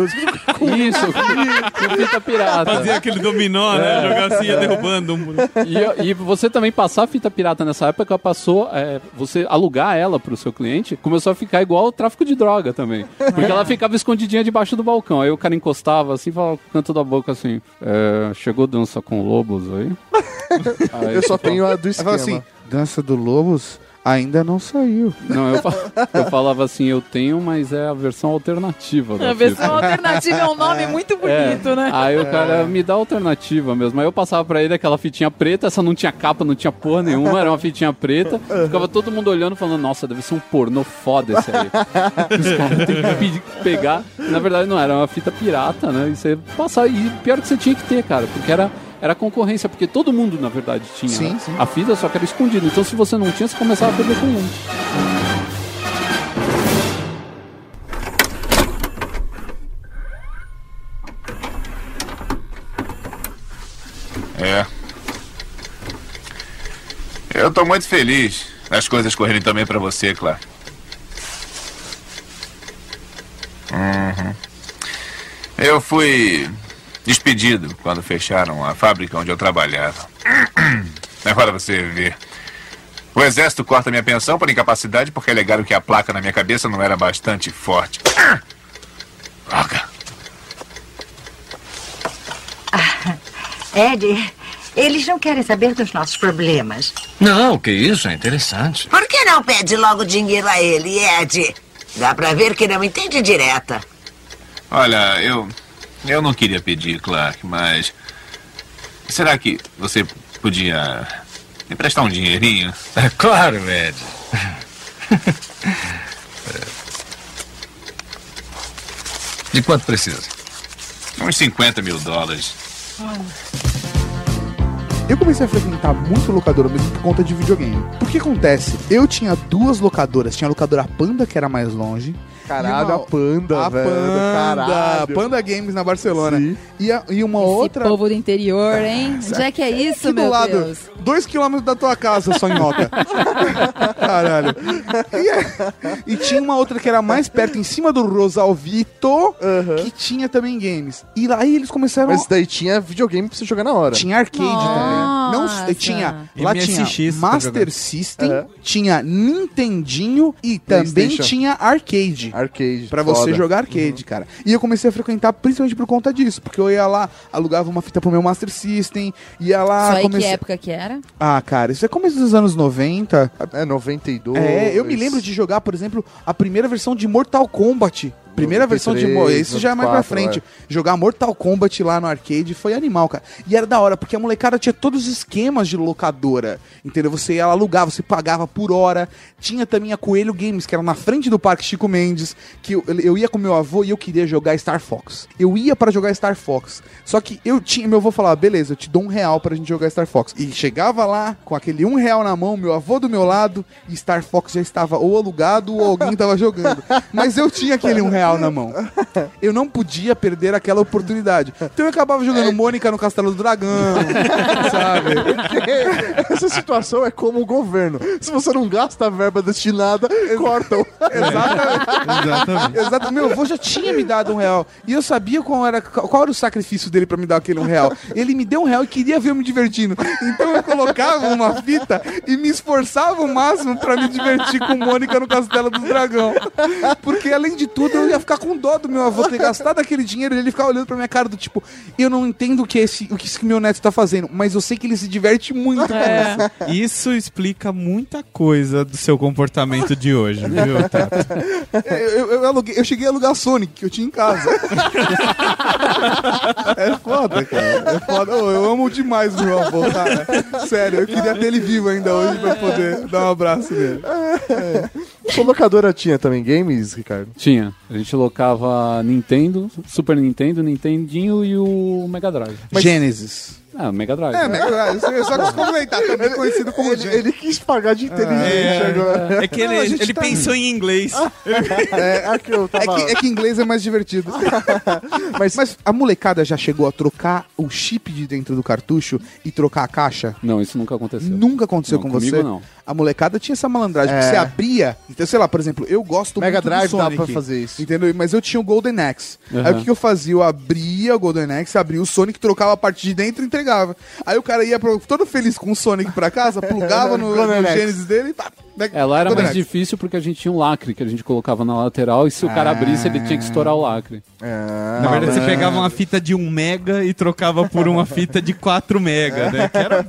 12. Isso, com fita pirata. Fazia aquele dominó, né? Jogar assim, ia derrubando um. E, e você também passar fita pirata nessa época passou, é, você alugar ela pro seu cliente, começou a ficar igual o tráfico de droga também. Porque ela ficava escondidinha debaixo do balcão. Aí o cara encostava assim, falava com o canto da boca assim: é, chegou dança com lobos aí? Aí, Eu só tenho a do esquema. assim, Dança do Lobos ainda não saiu. Não, eu, fa- eu falava assim, eu tenho, mas é a versão alternativa da A versão fita. alternativa é um nome *laughs* muito bonito, É. né? Aí o cara me dá a alternativa mesmo. Aí eu passava pra ele aquela fitinha preta, essa não tinha capa, não tinha porra nenhuma, era uma fitinha preta. Ficava todo mundo olhando falando, nossa, deve ser um pornô foda esse aí. *laughs* Os caras têm que pedir- pegar. Na verdade não, era uma fita pirata, né? E você passar. E pior que você tinha que ter, cara, porque era. Era concorrência, porque todo mundo, na verdade, tinha Sim, né? sim. a fita, só que era escondida. Então, se você não tinha, você começava a perder cliente. É. Eu tô muito feliz das coisas correrem também pra você, Clara. Uhum. Eu fui despedido quando fecharam a fábrica onde eu trabalhava. *clears throat* Agora você vê. O exército corta minha pensão por incapacidade porque alegaram que a placa na minha cabeça não era bastante forte. *clears throat* Droga. Ed, eles não querem saber dos nossos problemas. Não, que isso, é interessante. Por que não pede logo dinheiro a ele, Ed? Dá pra ver que não entende direta. Olha, eu. Eu não queria pedir, Clark, mas. Será que você podia me prestar um dinheirinho? É *laughs* claro, Ed. De quanto precisa? Uns 50 mil dólares. Eu comecei a frequentar muito locadora mesmo por conta de videogame. Por que acontece? Eu tinha duas locadoras. Tinha a locadora Panda, que era mais longe. Caralho, uma- a Panda, a velho. Panda, Caralho. Panda Games na Barcelona. Sim. E, a- e uma Esse outra. povo do interior, hein? *laughs* Onde é que é isso, Aqui do meu lado, Deus? dois quilômetros da tua casa, sonhoca. *laughs* Caralho. E, é- e tinha uma outra que era mais perto, em cima do Rosalvito, que tinha também games. E aí eles começaram. Mas daí tinha videogame pra você jogar na hora. Tinha arcade também. Não, Nossa. tinha. Lá MSX tinha Master. System, É. tinha Nintendinho e também tinha arcade. Arcade. Pra você foda. jogar arcade, cara. E eu comecei a frequentar principalmente por conta disso. Porque eu ia lá, alugava uma fita pro meu Master System, ia lá. Só que época que era? Ah, cara, isso é começo dos anos 90. É, 92. É, eu me lembro de jogar, por exemplo, a primeira versão de Mortal Kombat. Primeira versão de. 93, Esse já é mais pra 94, frente. Jogar Mortal Kombat lá no arcade foi animal, cara. E era da hora, porque a molecada tinha todos os esquemas de locadora. Entendeu? Você ia alugar, você pagava por hora. Tinha também a Coelho Games, que era na frente do Parque Chico Mendes. Que eu, eu ia com meu avô e eu queria jogar Star Fox. Eu ia pra jogar Star Fox. Só que eu tinha. Meu avô falava, beleza, eu te dou um real pra gente jogar Star Fox. E chegava lá com aquele um real na mão, meu avô do meu lado, e Star Fox já estava ou alugado ou alguém tava jogando. *laughs* Mas eu tinha aquele um real na mão. *laughs* Eu não podia perder aquela oportunidade. Então eu acabava jogando Mônica no Castelo do Dragão, *laughs* sabe? Essa situação é como o governo. Se você não gasta a verba destinada, cortam. *laughs* Exatamente. Exatamente. Exato. Meu avô já tinha me dado um real. E eu sabia qual era, qual era o sacrifício dele pra me dar aquele um real. Ele me deu um real e queria ver eu me divertindo. Então eu colocava uma fita e me esforçava o máximo pra me divertir com Mônica no Castelo do Dragão. Porque além de tudo, eu ia ficar com dó do meu avô ter gastado aquele dinheiro e ele ficar olhando pra minha cara do tipo, eu não entendo o que esse, o que esse meu neto tá fazendo, mas eu sei que ele se diverte muito com isso. Isso explica muita coisa do seu comportamento de hoje, viu, *laughs* Tato? Eu, eu, eu aluguei- eu cheguei a alugar Sonic, que eu tinha em casa. *laughs* é foda, cara. É foda. Ô, eu amo demais o meu avô, cara. Sério, eu queria ter ele vivo ainda hoje pra poder dar um abraço nele. Sua locadora tinha também games, Ricardo? Tinha. A gente locava Nintendo, Super Nintendo, Nintendinho e o Mega Drive. Gênesis. Ah, Mega Drive. É, Mega Drive. Eu só quis complementar, também conhecido como Ele, ele quis pagar de inteligente agora. É que Não, ele, gente ele tá- pensou em inglês. *laughs* É, aqui eu É tava... que, é que inglês é mais divertido. *laughs* mas, mas a molecada já chegou a trocar o chip de dentro do cartucho e trocar a caixa? Não, isso nunca aconteceu. Nunca aconteceu Não, com comigo você? não. A molecada tinha essa malandragem, É. que você abria. Então, sei lá, por exemplo, eu gosto Mega muito do Drive dá Sonic. pra fazer isso. Entendeu? Mas eu tinha o Golden Axe. Aí Aham. o que, que eu fazia? Eu abria o Golden Axe, abria o Sonic, trocava a parte de dentro e entregava. Aí o cara ia pro- todo feliz com o Sonic pra casa, plugava no, no. Genesis dele e pá, Né? É, lá era mais difícil porque a gente tinha um lacre que a gente colocava na lateral e se o cara abrisse, ele tinha que estourar o lacre. É. Na verdade, você pegava uma fita de 1 mega e trocava por uma fita de 4 mega, né? Que era.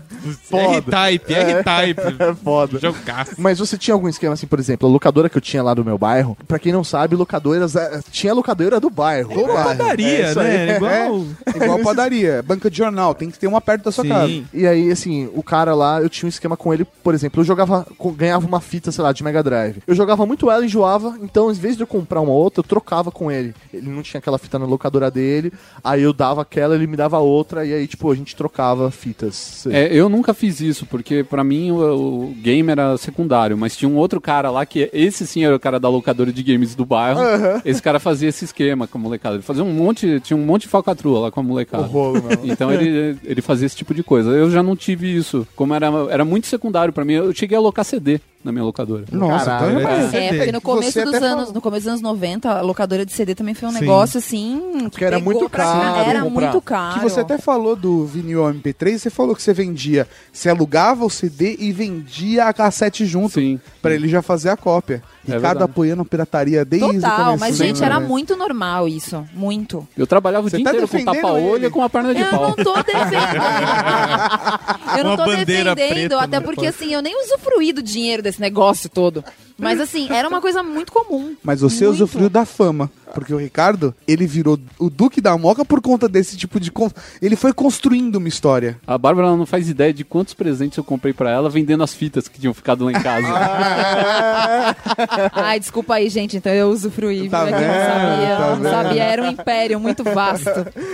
R-Type, R-Type. *laughs* É foda. Jogaço. Mas você tinha algum esquema assim, por exemplo, a locadora que eu tinha lá do meu bairro, pra quem não sabe, locadoras, é, tinha locadora do bairro. Do bairro. Padaria, É né? Igual... É, *laughs* igual padaria, banca de jornal, tem que ter uma perto da sua casa. Sim. E aí, assim, o cara lá, eu tinha um esquema com ele, por exemplo, eu jogava, ganhava uma fita, sei lá, de Mega Drive. Eu jogava muito ela, enjoava, então, em vez de eu comprar uma outra, eu trocava com ele. Ele não tinha aquela fita na locadora dele, aí eu dava aquela, ele me dava outra, e aí, tipo, a gente trocava fitas. É, eu nunca fiz isso, porque pra mim o, o game era secundário, mas tinha um outro cara lá que esse sim era o cara da locadora de games do bairro. Esse cara fazia esse esquema com a molecada. Ele fazia um monte, tinha um monte de falcatrua lá com a molecada. O rolo, meu. Então ele, ele fazia esse tipo de coisa. Eu já não tive isso. Como era, era muito secundário pra mim, eu cheguei a alocar CD na minha locadora. Nossa, Caralho, então é é. É, porque no começo você dos anos, falou. no começo dos anos 90, a locadora de CD também foi um Sim. negócio assim. que Porque era muito caro. Era comprar. muito caro. Que você até falou do vinil MP3, você falou que você vendia, você alugava o CD e vendia a cassete junto, Sim. pra ele já fazer a cópia. É Ricardo verdade. apoiando a pirataria desde o Total, começo. mas né, gente, era muito normal isso. Muito. Eu trabalhava o Você dia tá inteiro com defendendo tapa-olho ele. e com a perna de Eu pau. não tô defendendo. *laughs* eu não Uma tô bandeira defendendo, preta até no porque assim, eu nem usufruí do dinheiro desse negócio todo. Mas assim, era uma coisa muito comum. Mas você Muito. usufruiu da fama. Porque o Ricardo, ele virou o Duque da Moca por conta desse tipo de. con- Ele foi construindo uma história. A Bárbara ela não faz ideia de quantos presentes eu comprei pra ela vendendo as fitas que tinham ficado lá em casa. *laughs* Ai, desculpa aí, gente. Então eu usufruí. Tá viu? É não sabia. Tá não sabia. Era um império muito vasto.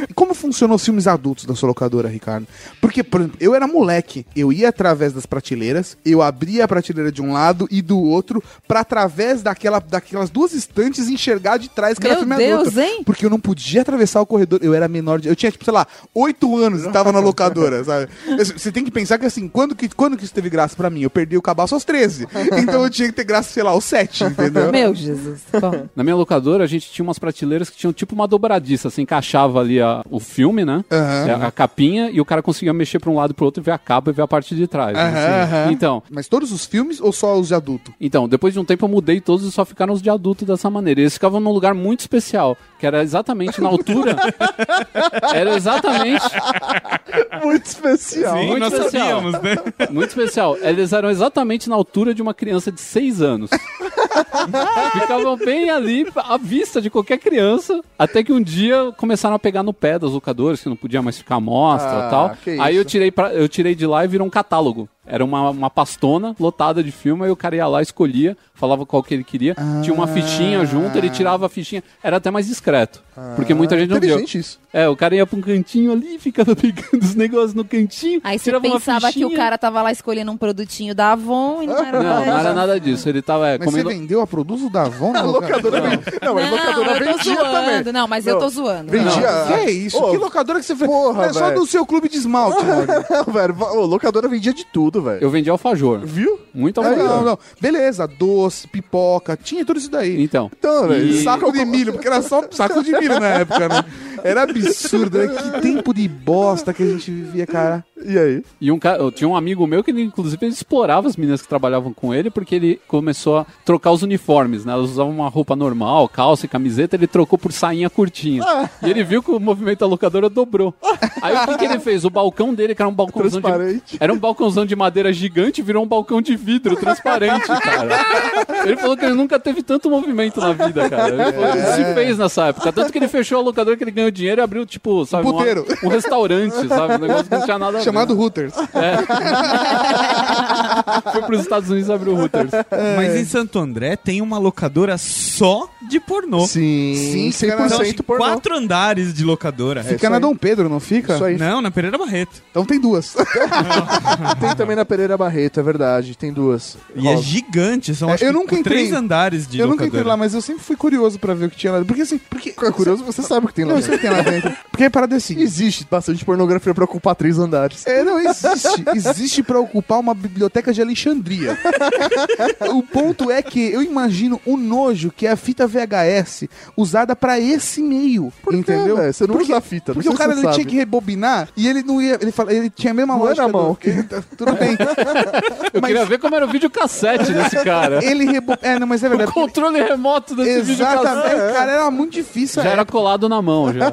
E como funcionam os filmes adultos da sua locadora, Ricardo? Porque, por exemplo, eu era moleque, eu ia através das prateleiras, eu abria a prateleira de um lado e do outro, pra através daquela, daquelas duas estantes enxergar de trás que era Meu filme Deus, adulto. hein? Porque eu não podia atravessar o corredor, eu era menor de. Eu tinha, tipo, sei lá, oito anos e tava na locadora, *laughs* sabe? Você tem que pensar que assim, quando que, quando que isso teve graça pra mim? Eu perdi o cabaço aos 13. Então eu tinha que ter graça, sei lá, aos 7, entendeu? Meu Jesus. Bom, Na minha locadora, a gente tinha umas prateleiras que tinham tipo uma dobradiça. Você encaixava ali a- o filme, né? Aham. É, A, a capinha, e o cara conseguia mexer pra um lado e pro outro e ver a capa e ver a parte de trás. né? Aham, aham. Então, Mas todos os filmes ou só os de adulto? então, depois de um tempo eu mudei todos e só ficaram os de adulto dessa maneira. Eles ficavam num lugar muito especial, que era exatamente na altura. *laughs* era exatamente. Muito especial. Sim, muito nós especial. sabíamos, né? Muito especial. Eles eram exatamente na altura de uma criança de 6 anos. *laughs* Ficavam bem ali, à vista de qualquer criança, até que um dia começaram a pegar no pé dos locadores, que não podia mais ficar à mostra Ah, e tal. Aí isso. eu tirei, pra, eu tirei de lá e virou um catálogo. Era uma, uma pastona lotada de filme, aí o cara ia lá, escolhia, falava qual que ele queria. Tinha uma fichinha junto, ele tirava a fichinha. Era até mais discreto. porque muita gente não viu. Isso. É, o cara ia pra um cantinho ali, *laughs* ficava pegando os negócios no cantinho. Aí você tirava uma pensava que o cara tava lá escolhendo um produtinho da Avon e não era Não, nada não era disso. nada disso. Ele tava é, Mas comendo. você vendeu a produto da Avon *laughs* na locadora Não. vendia. Não, mas a Não, locadora eu tô vendia zoando. também. Não, mas eu tô zoando. Vendia. Que é isso? Ô, que locadora que você fez? porra, é só do seu clube de esmalte, *laughs* mano. Não, velho. Ô, locadora vendia de tudo, velho. Eu vendi alfajor. Viu? Muito Não, alfajor. não, não. Beleza, doce, pipoca, tinha tudo isso daí. Então. Então, velho. E- Saco de milho, porque era só saco de milho na época, né? *laughs* Era absurdo, né? Que tempo de bosta que a gente vivia, cara. E aí? E um cara, eu tinha um amigo meu que ele, inclusive, ele explorava as meninas que trabalhavam com ele, porque ele começou a trocar os uniformes, né? Elas usavam uma roupa normal, calça e camiseta, ele trocou por sainha curtinha. E ele viu que o movimento da locadora dobrou. Aí o que, que ele fez? O balcão dele, que era um balcãozão de. Transparente. Era um balcãozão de madeira gigante, virou um balcão de vidro transparente, cara. Ele falou que ele nunca teve tanto movimento na vida, cara. Ele, falou que se fez nessa época. Tanto que ele fechou a locadora que ele ganhou dinheiro e abriu, tipo, sabe, uma- puteiro. um restaurante, sabe? Um negócio que não tinha nada a ver. Chamado Hooters. *laughs* Foi pros Estados Unidos abrir o Hooters. Mas em Santo André tem uma locadora só de pornô. Sim, Sim, 100% pornô. Quatro andares de locadora. Fica na Dom Pedro, não fica? Isso aí. Não, na Pereira Barreto. Então tem duas. *laughs* Tem também na Pereira Barreto, é verdade. Tem duas. E é Rosa. gigante, são É, acho eu que nunca três entrei. andares de eu nunca locadora. entrei lá, mas eu sempre fui curioso pra ver o que tinha lá. Porque assim, porque. É curioso, você sabe o que tem lá Não, tem lá dentro. *laughs* Porque a parada é assim. Existe bastante pornografia pra ocupar três andares. É, não, existe. Existe pra ocupar uma biblioteca de Alexandria. o ponto é que eu imagino o nojo que é a fita VHS usada pra esse meio. entendeu? velho? Você não porque, usa a fita, não Porque sei o cara você ele tinha que rebobinar e ele não ia. Ele, fala, ele tinha a mesma Não lógica. na mão, do- Tá, Tudo bem. *laughs* Eu Mas- queria ver como era o videocassete desse cara. Ele rebo... É, não, mas é O verdade. controle remoto desse Exatamente, videocassete. cara, era muito difícil. Já era época. colado na mão, já.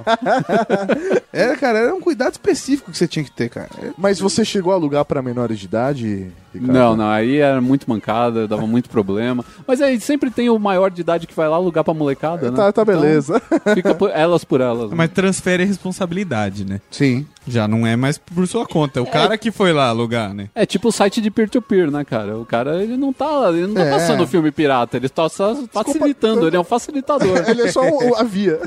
Era, cara, era um cuidado específico que você tinha que ter, cara. Mas você chegou a alugar pra menores de idade? Ricardo? Não, não, aí era muito mancada, dava muito problema. Mas aí sempre tem o maior de idade que vai lá alugar pra molecada, né? Tá, tá beleza. Então, *laughs* fica por- elas por elas. né? Mas transfere a responsabilidade, né? Sim. Já não é mais por sua conta. É o cara que foi lá alugar, né? É tipo o site de peer-to-peer, né, cara? O cara, ele não tá, ele não tá É. passando filme pirata, ele tá só facilitando, ele é um facilitador. *laughs* Ele é só o- a via.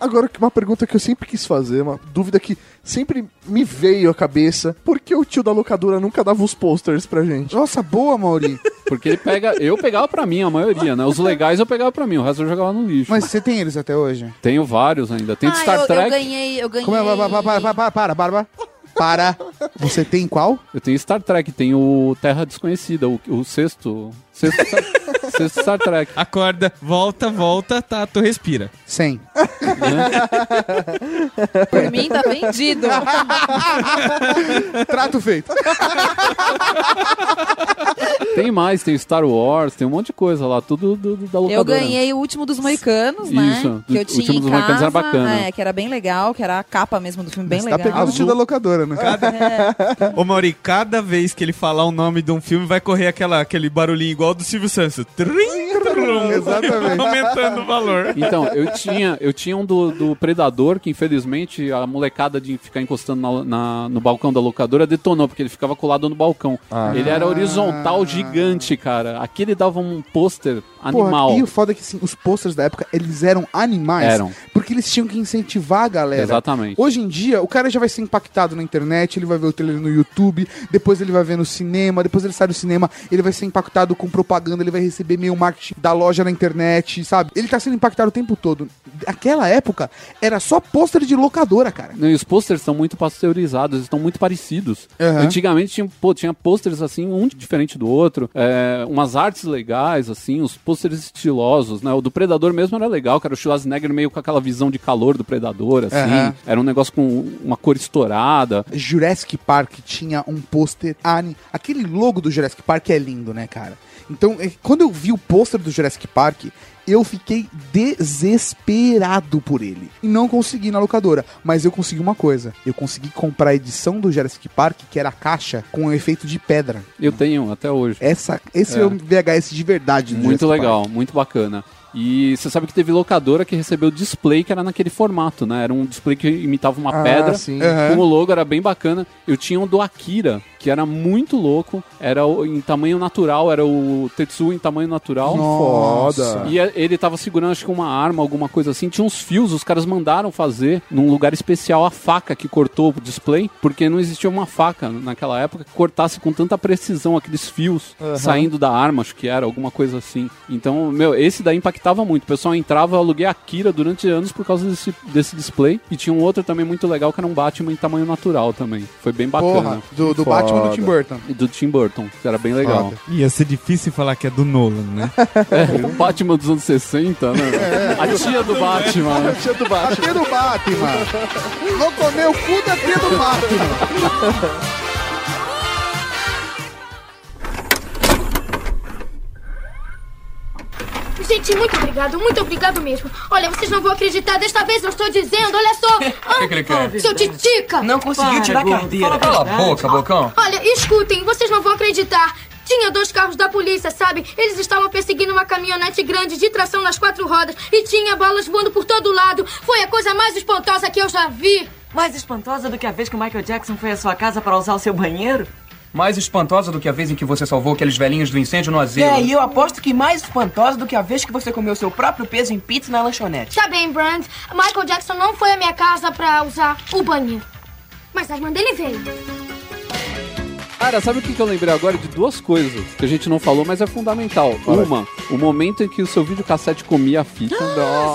Agora, uma pergunta que eu sempre quis fazer, uma dúvida que sempre me veio à cabeça. Por que o tio da locadora nunca dava os posters pra gente? Nossa, boa, Mauri. *laughs* Porque ele pega, eu pegava pra mim, a maioria, né? Os legais eu pegava pra mim, o resto eu jogava no lixo. Mas você tem eles até hoje? Tenho vários ainda. Tem de Ah, Star eu, Trek. eu ganhei, eu ganhei. Como é? Para, para, para, para, para, para. Para. Você tem qual? Eu tenho Star Trek, tem o Terra Desconhecida, o, o sexto. Sexto, Star- sexto Star Trek. Acorda, volta, volta, tá, tu respira. 100. Por mim tá vendido. Trato feito. Tem mais, tem Star Wars, tem um monte de coisa lá, tudo do, do- da locadora. Eu ganhei o último dos Moicanos, né? Isso, Que eu o tinha último em dos casa, Moicanos era bacana. É, que era bem legal, que era a capa mesmo do filme, bem Você tá legal. pegando o da locadora, né? Ô Mauri, cada vez que ele falar o nome de um filme, vai correr aquela, aquele barulhinho igual do Silvio Santos. Trim, Exatamente. Aumentando o valor. Então, eu tinha, eu tinha um do, do Predador, que infelizmente a molecada de ficar encostando na- na- no balcão da locadora detonou, porque ele ficava colado no balcão. Ele era horizontal gigante, cara. Aquele dava um pôster animal. Porra, e o foda é que assim, os posters da época, eles eram animais. Eram. Porque eles tinham que incentivar a galera. Exatamente. Hoje em dia, o cara já vai ser impactado na internet, ele vai ver o trailer no YouTube, depois ele vai ver no cinema, depois ele sai do cinema, ele vai ser impactado com propaganda, ele vai receber meio marketing da loja na internet, sabe? Ele tá sendo impactado o tempo todo. Naquela época, era só pôster de locadora, cara. Não, e os posters estão muito pasteurizados, estão muito parecidos. Aham. Antigamente tinha, pô, tinha posters assim, um diferente do outro, é, umas artes legais, assim, os posters estilosos, né? O do Predador mesmo era legal, cara. O Schwarzenegger meio com aquela visão de calor do Predador, assim. Aham. Era um negócio com uma cor estourada. Jurassic Park tinha um pôster. Aquele logo do Jurassic Park é lindo, né, cara? Então, é, quando eu vi o pôster do Jurassic Park, eu fiquei desesperado por ele. E não consegui na locadora. Mas eu consegui uma coisa: eu consegui comprar a edição do Jurassic Park, que era a caixa com um efeito de pedra. Eu tenho até hoje. Essa, esse é, É. o VHS de verdade. Muito Jurassic legal, muito bacana. E você sabe que teve locadora que recebeu display que era naquele formato, né? Era um display que imitava uma Ah, pedra sim. Aham. com o logo, era bem bacana. Eu tinha um do Akira, que era muito louco, era o- em tamanho natural, era o Tetsu em tamanho natural. Nossa. Foda. E a- ele tava segurando, acho que uma arma, alguma coisa assim. Tinha uns fios, os caras mandaram fazer num lugar especial a faca que cortou o display, porque não existia uma faca naquela época que cortasse com tanta precisão aqueles fios saindo da arma, acho que era, alguma coisa assim. Então, meu, esse daí impactava muito. O pessoal entrava, eu aluguei a Kira durante anos por causa desse, desse display. E tinha um outro também muito legal, que era um Batman em tamanho natural também. Foi bem bacana. Porra, do, do. Batman do Tim Burton. E do Tim Burton, que era bem legal. Foda. Ia ser difícil falar que é do Nolan, né? *laughs* É, o Batman dos anos 60, né? A tia do Batman. né? Tia do A Batman. tia do Batman. Vou comer o cu da tia do Batman. *laughs* Gente, muito obrigado, muito obrigado mesmo. Olha, vocês não vão acreditar, desta vez eu estou dizendo, olha só. *laughs* Ah, que ele quer? seu titica! Não conseguiu tirar a carteira. Cala a boca, bocão. Olha, escutem, vocês não vão acreditar. Tinha dois carros da polícia, sabe? Eles estavam perseguindo uma caminhonete grande de tração nas quatro rodas e tinha balas voando por todo lado. Foi a coisa mais espantosa que eu já vi. Mais espantosa do que a vez que o Michael Jackson foi à sua casa para usar o seu banheiro? Mais espantosa do que a vez em que você salvou aqueles velhinhos do incêndio no asilo. É, e eu aposto que mais espantosa do que a vez que você comeu seu próprio peso em pizza na lanchonete. Tá bem, Brand. Michael Jackson não foi à minha casa pra usar o banheiro. Mas a irmã dele veio. Cara, sabe o que, eu lembrei agora de duas coisas que a gente não falou, mas é fundamental. Uma, o momento em que o seu videocassete comia a fita.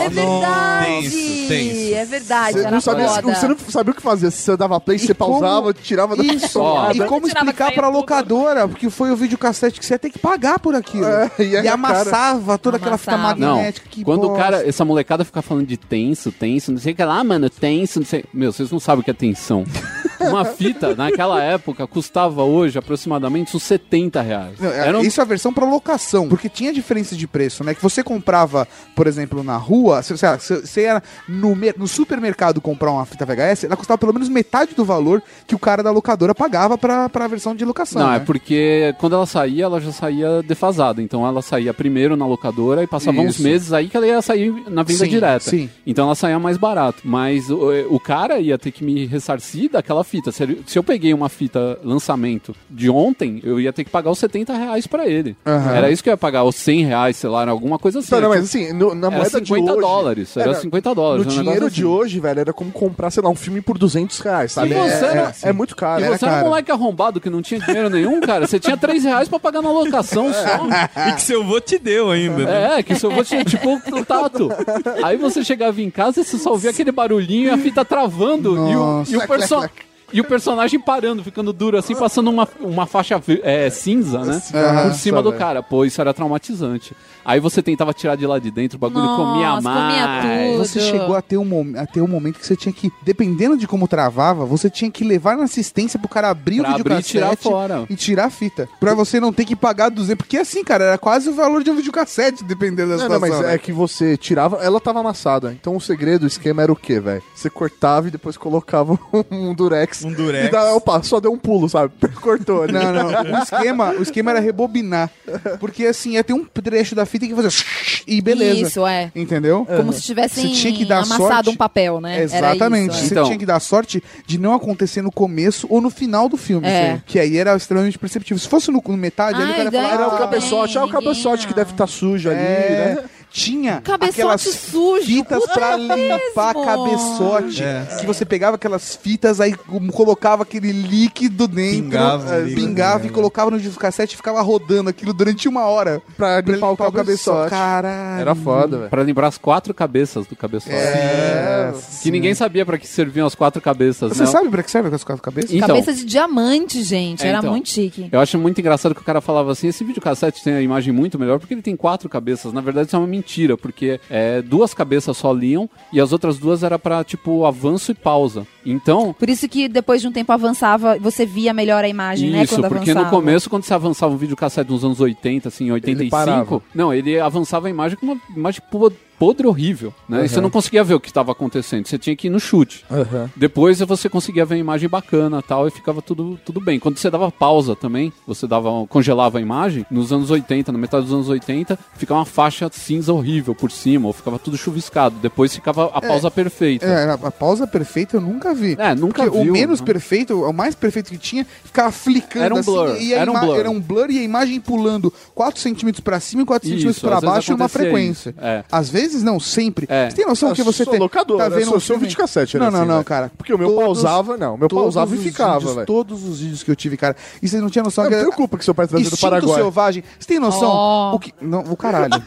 É verdade. Tenso, tenso. É verdade, Você era não, sabia, foda. você não sabia o que fazer. Você dava play, você como- pausava, tirava da Isso, e como Tirava explicar pra tudo. locadora, porque foi o videocassete que você ia ter que pagar por aquilo. É, e e aí a amassava toda aquela fita Amassava. Não, magnética. que quando o bosta. cara, essa molecada fica falando de tenso, tenso, não sei o que lá, mano, tenso, não sei. Meu, vocês não sabem o que é tensão. *laughs* Uma fita, naquela época, custava hoje aproximadamente uns 70 reais. Não, é- Era um- Isso é a versão pra locação, porque tinha diferença de preço, né? Que você comprava, por exemplo, na rua, lá, você- ia no, no supermercado comprar uma fita VHS, ela custava pelo menos metade do valor que o cara da locadora pagava pra, pra versão de locação. Não, né? é porque quando ela saía, ela já saía defasada. Então ela saía primeiro na locadora e passava uns Isso. meses aí que ela ia sair na venda Sim, direta. sim. Então ela saía mais barato. Mas o, o cara ia ter que me ressarcir daquela fita. Se, eu peguei uma fita lançamento de ontem, eu ia ter que pagar os 70 reais pra ele. Aham. Era isso que eu ia pagar, os 100 reais, sei lá, alguma coisa assim. Não, não, Era mas assim, no- na Era moeda de 50 hoje... dólares, era 50 dólares, No um dinheiro assim. de hoje, velho, era como comprar, sei lá, um filme por 200 reais, sabe? E você é, era- é, é muito caro. E você era um moleque arrombado que não tinha dinheiro nenhum, cara. Você tinha 3 reais pra pagar na locação *laughs* só. E que seu avô te deu ainda. né? É, que seu avô tinha tipo o tato. Aí você chegava em casa e você só ouvia aquele barulhinho e a fita travando e o, Nossa. e o perso- E o personagem parando, ficando duro assim, passando uma, uma faixa é, cinza, né? Nossa, por cima do cara. Pô, isso era traumatizante. Aí você tentava tirar de lá de dentro, o bagulho Nossa, comia comia mais. tudo. Você chegou a ter, um, a ter um momento que você tinha que, dependendo de como travava, você tinha que levar na assistência pro cara abrir Pra o abrir e videocassete tirar fora. e tirar a fita. Pra você não ter que pagar 200. Porque assim, cara, era quase o valor de um videocassete, dependendo da Não, situação. não, mas né? é que você tirava, ela tava amassada. Então o segredo, o esquema era o quê, velho? Você cortava e depois colocava *laughs* um durex. Um durex. E dá, opa, só deu um pulo, sabe? *laughs* Cortou ali. Não, não. O esquema, o esquema era rebobinar. Porque assim, ia ter um trecho da fita que ia fazer e beleza. Isso, é. Entendeu? Como se tivessem tinha que dar amassado sorte. um papel, né? Era Exatamente. isso, é. Você Então- tinha que dar sorte de não acontecer no começo ou no final do filme. É. Sim. Que aí era extremamente perceptível. Se fosse no, no metade, ali o Ai, cara daí falava. Era o Ah, cabeçote, ah, o cabeçote que deve estar sujo ali, É, né? Tinha Cabeçote aquelas sujo, fitas puta pra mesmo. limpar cabeçote. Que você pegava aquelas fitas, aí colocava aquele líquido dentro, Pingava líquido, pingava né? e colocava no videocassete e ficava rodando aquilo durante uma hora. Pra Pra limpar o cabeçote. Caralho. Era foda, velho. Pra lembrar as quatro cabeças do cabeçote. É, Que ninguém sabia pra que serviam as quatro cabeças, Você né? sabe pra que serve as quatro cabeças? Então, Cabeça de diamante, gente. É, Era então. muito chique. Eu acho muito engraçado que o cara falava assim: esse videocassete tem a imagem muito melhor porque ele tem quatro cabeças. Na verdade, isso é uma mentira, porque é, duas cabeças só liam e as outras duas era pra, tipo, avanço e pausa. Então. Por isso que depois de um tempo avançava, você via melhor a imagem, né? Isso, porque avançava. no começo, quando você avançava um videocassete nos anos 80, assim, 85, parava. não, ele avançava a imagem com uma imagem podre horrível, né? E você não conseguia ver o que estava acontecendo, você tinha que ir no chute. Depois você conseguia ver a imagem bacana tal, e ficava tudo, tudo bem. Quando você dava pausa também, você dava, congelava a imagem, nos anos 80, na metade dos anos 80, ficava uma faixa cinza horrível por cima, ou ficava tudo chuviscado. Depois ficava a pausa perfeita. É, a, pausa perfeita eu nunca vi. É, nunca Porque viu, O menos né? perfeito, o mais perfeito que tinha, ficava flicando Era um assim. blur, E a era um blur. era um blur e a imagem pulando 4 centímetros pra cima e 4 Isso, centímetros vezes baixo numa frequência. é. Às vezes não, sempre. É. Você tem noção Ah, que você tem, locador, tá né? vendo Sou- um filme- videocassete, era Não, não, assim, não, velho. cara. Porque o meu pausava, não, o meu todos pausava e ficava, velho. Todos os vídeos que eu tive, cara. E você não tinha noção Eu que não tenho culpa que seu pai trazia do Paraguai. selvagem. Você tem noção? Oh. O que... Não, o caralho. *laughs*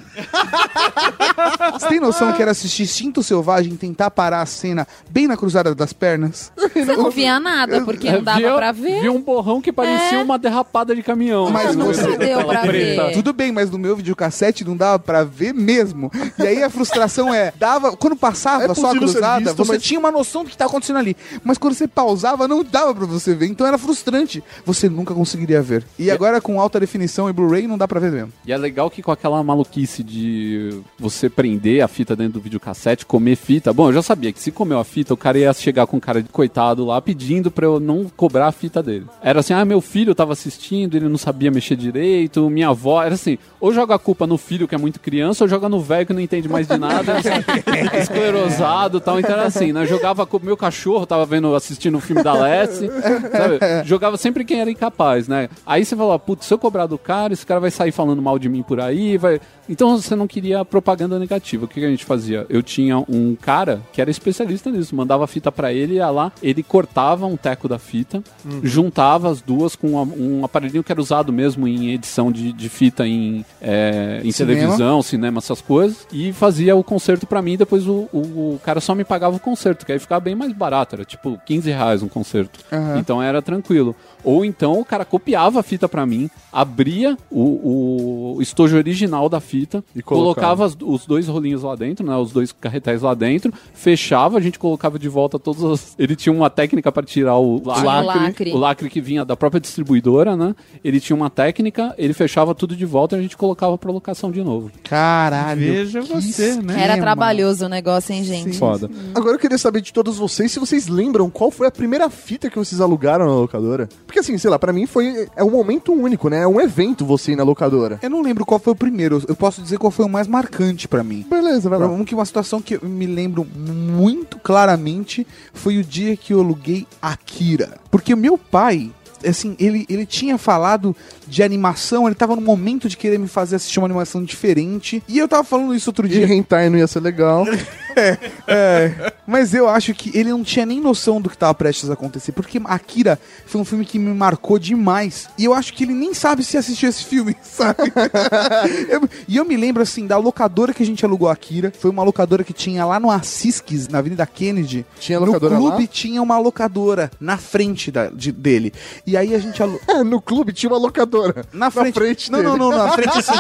Você tem noção que era assistir Instinto Selvagem e tentar parar a cena bem na cruzada das pernas? *laughs* Você não via nada, porque não dava Via- pra ver. Via um borrão que parecia É. uma derrapada de caminhão. Mas da deu pra ver. Tudo bem, mas no meu videocassete não dava pra ver mesmo. E aí a frustração é, dava, quando passava É só a cruzada, visto, você mas- tinha uma noção do que tá acontecendo ali. Mas quando você pausava, não dava pra você ver. Então era frustrante. Você nunca conseguiria ver. E agora com alta definição e Blu-ray não dá pra ver mesmo. E é legal que com aquela maluquice de você prender a fita dentro do videocassete, comer fita. Bom, eu já sabia que se comeu a fita, o cara ia chegar com cara de coitado lá pedindo pra eu não cobrar a fita dele. Era assim: ah, meu filho tava assistindo, ele não sabia mexer direito, minha avó. Era assim: ou joga a culpa no filho que é muito criança, ou joga no velho que não entende mais mais de nada, *laughs* esclerosado e tal. Então era assim, né? Jogava com o meu cachorro, tava vendo, assistindo o filme da Lessie, sabe? Jogava sempre quem era incapaz, né? Aí você falou, putz, se eu cobrar do cara, esse cara vai sair falando mal de mim por aí, vai... Então você não queria propaganda negativa. O que, que a gente fazia? Eu tinha um cara que era especialista nisso, mandava fita pra ele, ia lá, ele cortava um teco da fita, juntava as duas com uma- um aparelhinho que era usado mesmo em edição de, de fita em, é, em Cinema. televisão, cinema, essas coisas, e fazia o concerto pra mim, depois o, o, o cara só me pagava o concerto, que aí ficava bem mais barato, era tipo 15 reais um concerto. Aham. Então era tranquilo. Ou então o cara copiava a fita pra mim, abria o, o estojo original da fita, E colocava. colocava as- os dois rolinhos lá dentro, né, os dois carretéis lá dentro, fechava, a gente colocava de volta todos os... Ele tinha uma técnica pra tirar o lacre, lacre. o lacre que vinha da própria distribuidora, né? Ele tinha uma técnica, ele fechava tudo de volta e a gente colocava pra locação de novo. Caralho. Veja que você, né? Era trabalhoso o negócio, hein, gente? Foda. Agora eu queria saber de todos vocês se vocês lembram qual foi a primeira fita que vocês alugaram na locadora. Porque assim, sei lá, pra mim foi é um momento único, né? É um evento você ir na locadora. Eu não lembro qual foi o primeiro. Eu posso dizer qual foi o mais marcante pra mim. Beleza, vai lá. Um que uma situação que eu me lembro muito claramente foi o dia que eu aluguei Akira. Porque o meu pai, assim, ele, ele tinha falado de animação, ele tava no momento de querer me fazer assistir uma animação diferente. E eu tava falando isso outro dia. hentai não ia ser legal. *laughs* É, mas eu acho que ele não tinha nem noção do que tava prestes a acontecer, porque Akira foi um filme que me marcou demais. E eu acho que ele nem sabe se assistiu esse filme, *laughs* sabe? Eu- e eu me lembro, assim, da locadora que a gente alugou Akira. Foi uma locadora que tinha lá no Assisques, na Avenida Kennedy. Tinha no locadora clube lá? tinha uma locadora na frente da, de- dele. E aí a gente alugou. *laughs* É, no clube tinha uma locadora. Na frente. não, dele. não, não, na frente assim.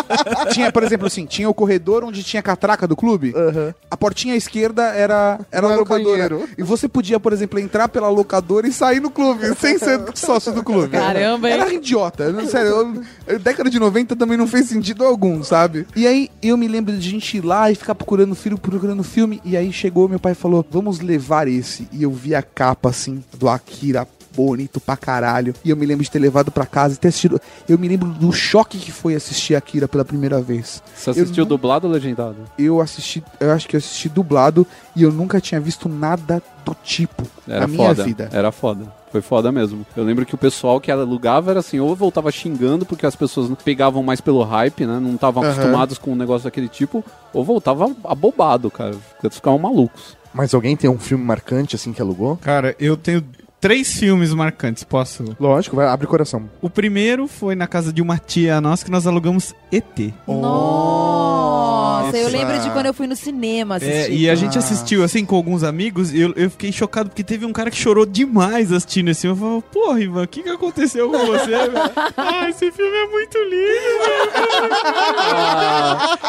*laughs* tinha, por exemplo, assim, tinha o corredor onde tinha a catraca do clube. Aham. A portinha à esquerda era, era Não a era locadora. banheiro. E você podia, por exemplo, entrar pela locadora e sair no clube, *laughs* sem ser sócio do clube. Caramba, hein? Era idiota. Não, Sério, eu- eu- década de 90 também não fez sentido algum, sabe? E aí eu me lembro de gente ir lá e ficar procurando filme, procurando filme. E aí chegou, meu pai falou: vamos levar esse. E eu vi a capa assim do Akira. Bonito pra caralho. E eu me lembro de ter levado pra casa e ter assistido. Eu me lembro do choque que foi assistir Akira pela primeira vez. Você assistiu Eu nu- dublado ou legendado? eu assisti, eu acho que eu assisti dublado e eu nunca tinha visto nada do tipo Era na minha foda. vida. Era foda. Foi foda mesmo. Eu lembro que o pessoal que alugava era assim, ou voltava xingando porque as pessoas pegavam mais pelo hype, né? Não estavam Aham. acostumados com um negócio daquele tipo, ou voltava abobado, cara. Eles ficavam malucos. Mas alguém tem um filme marcante assim que alugou? Cara, eu tenho três filmes marcantes, posso? Lógico, vai, abre o coração. O primeiro foi na casa de uma tia nossa que nós alugamos ET. Nossa, eu lembro de quando eu fui no cinema assistir. É, e a gente assistiu assim com alguns amigos e eu, eu fiquei chocado porque teve um cara que chorou demais assistindo esse filme. Eu falei, porra, Ivan, o que, que aconteceu com você? velho?" *laughs* ah, esse filme é muito lindo,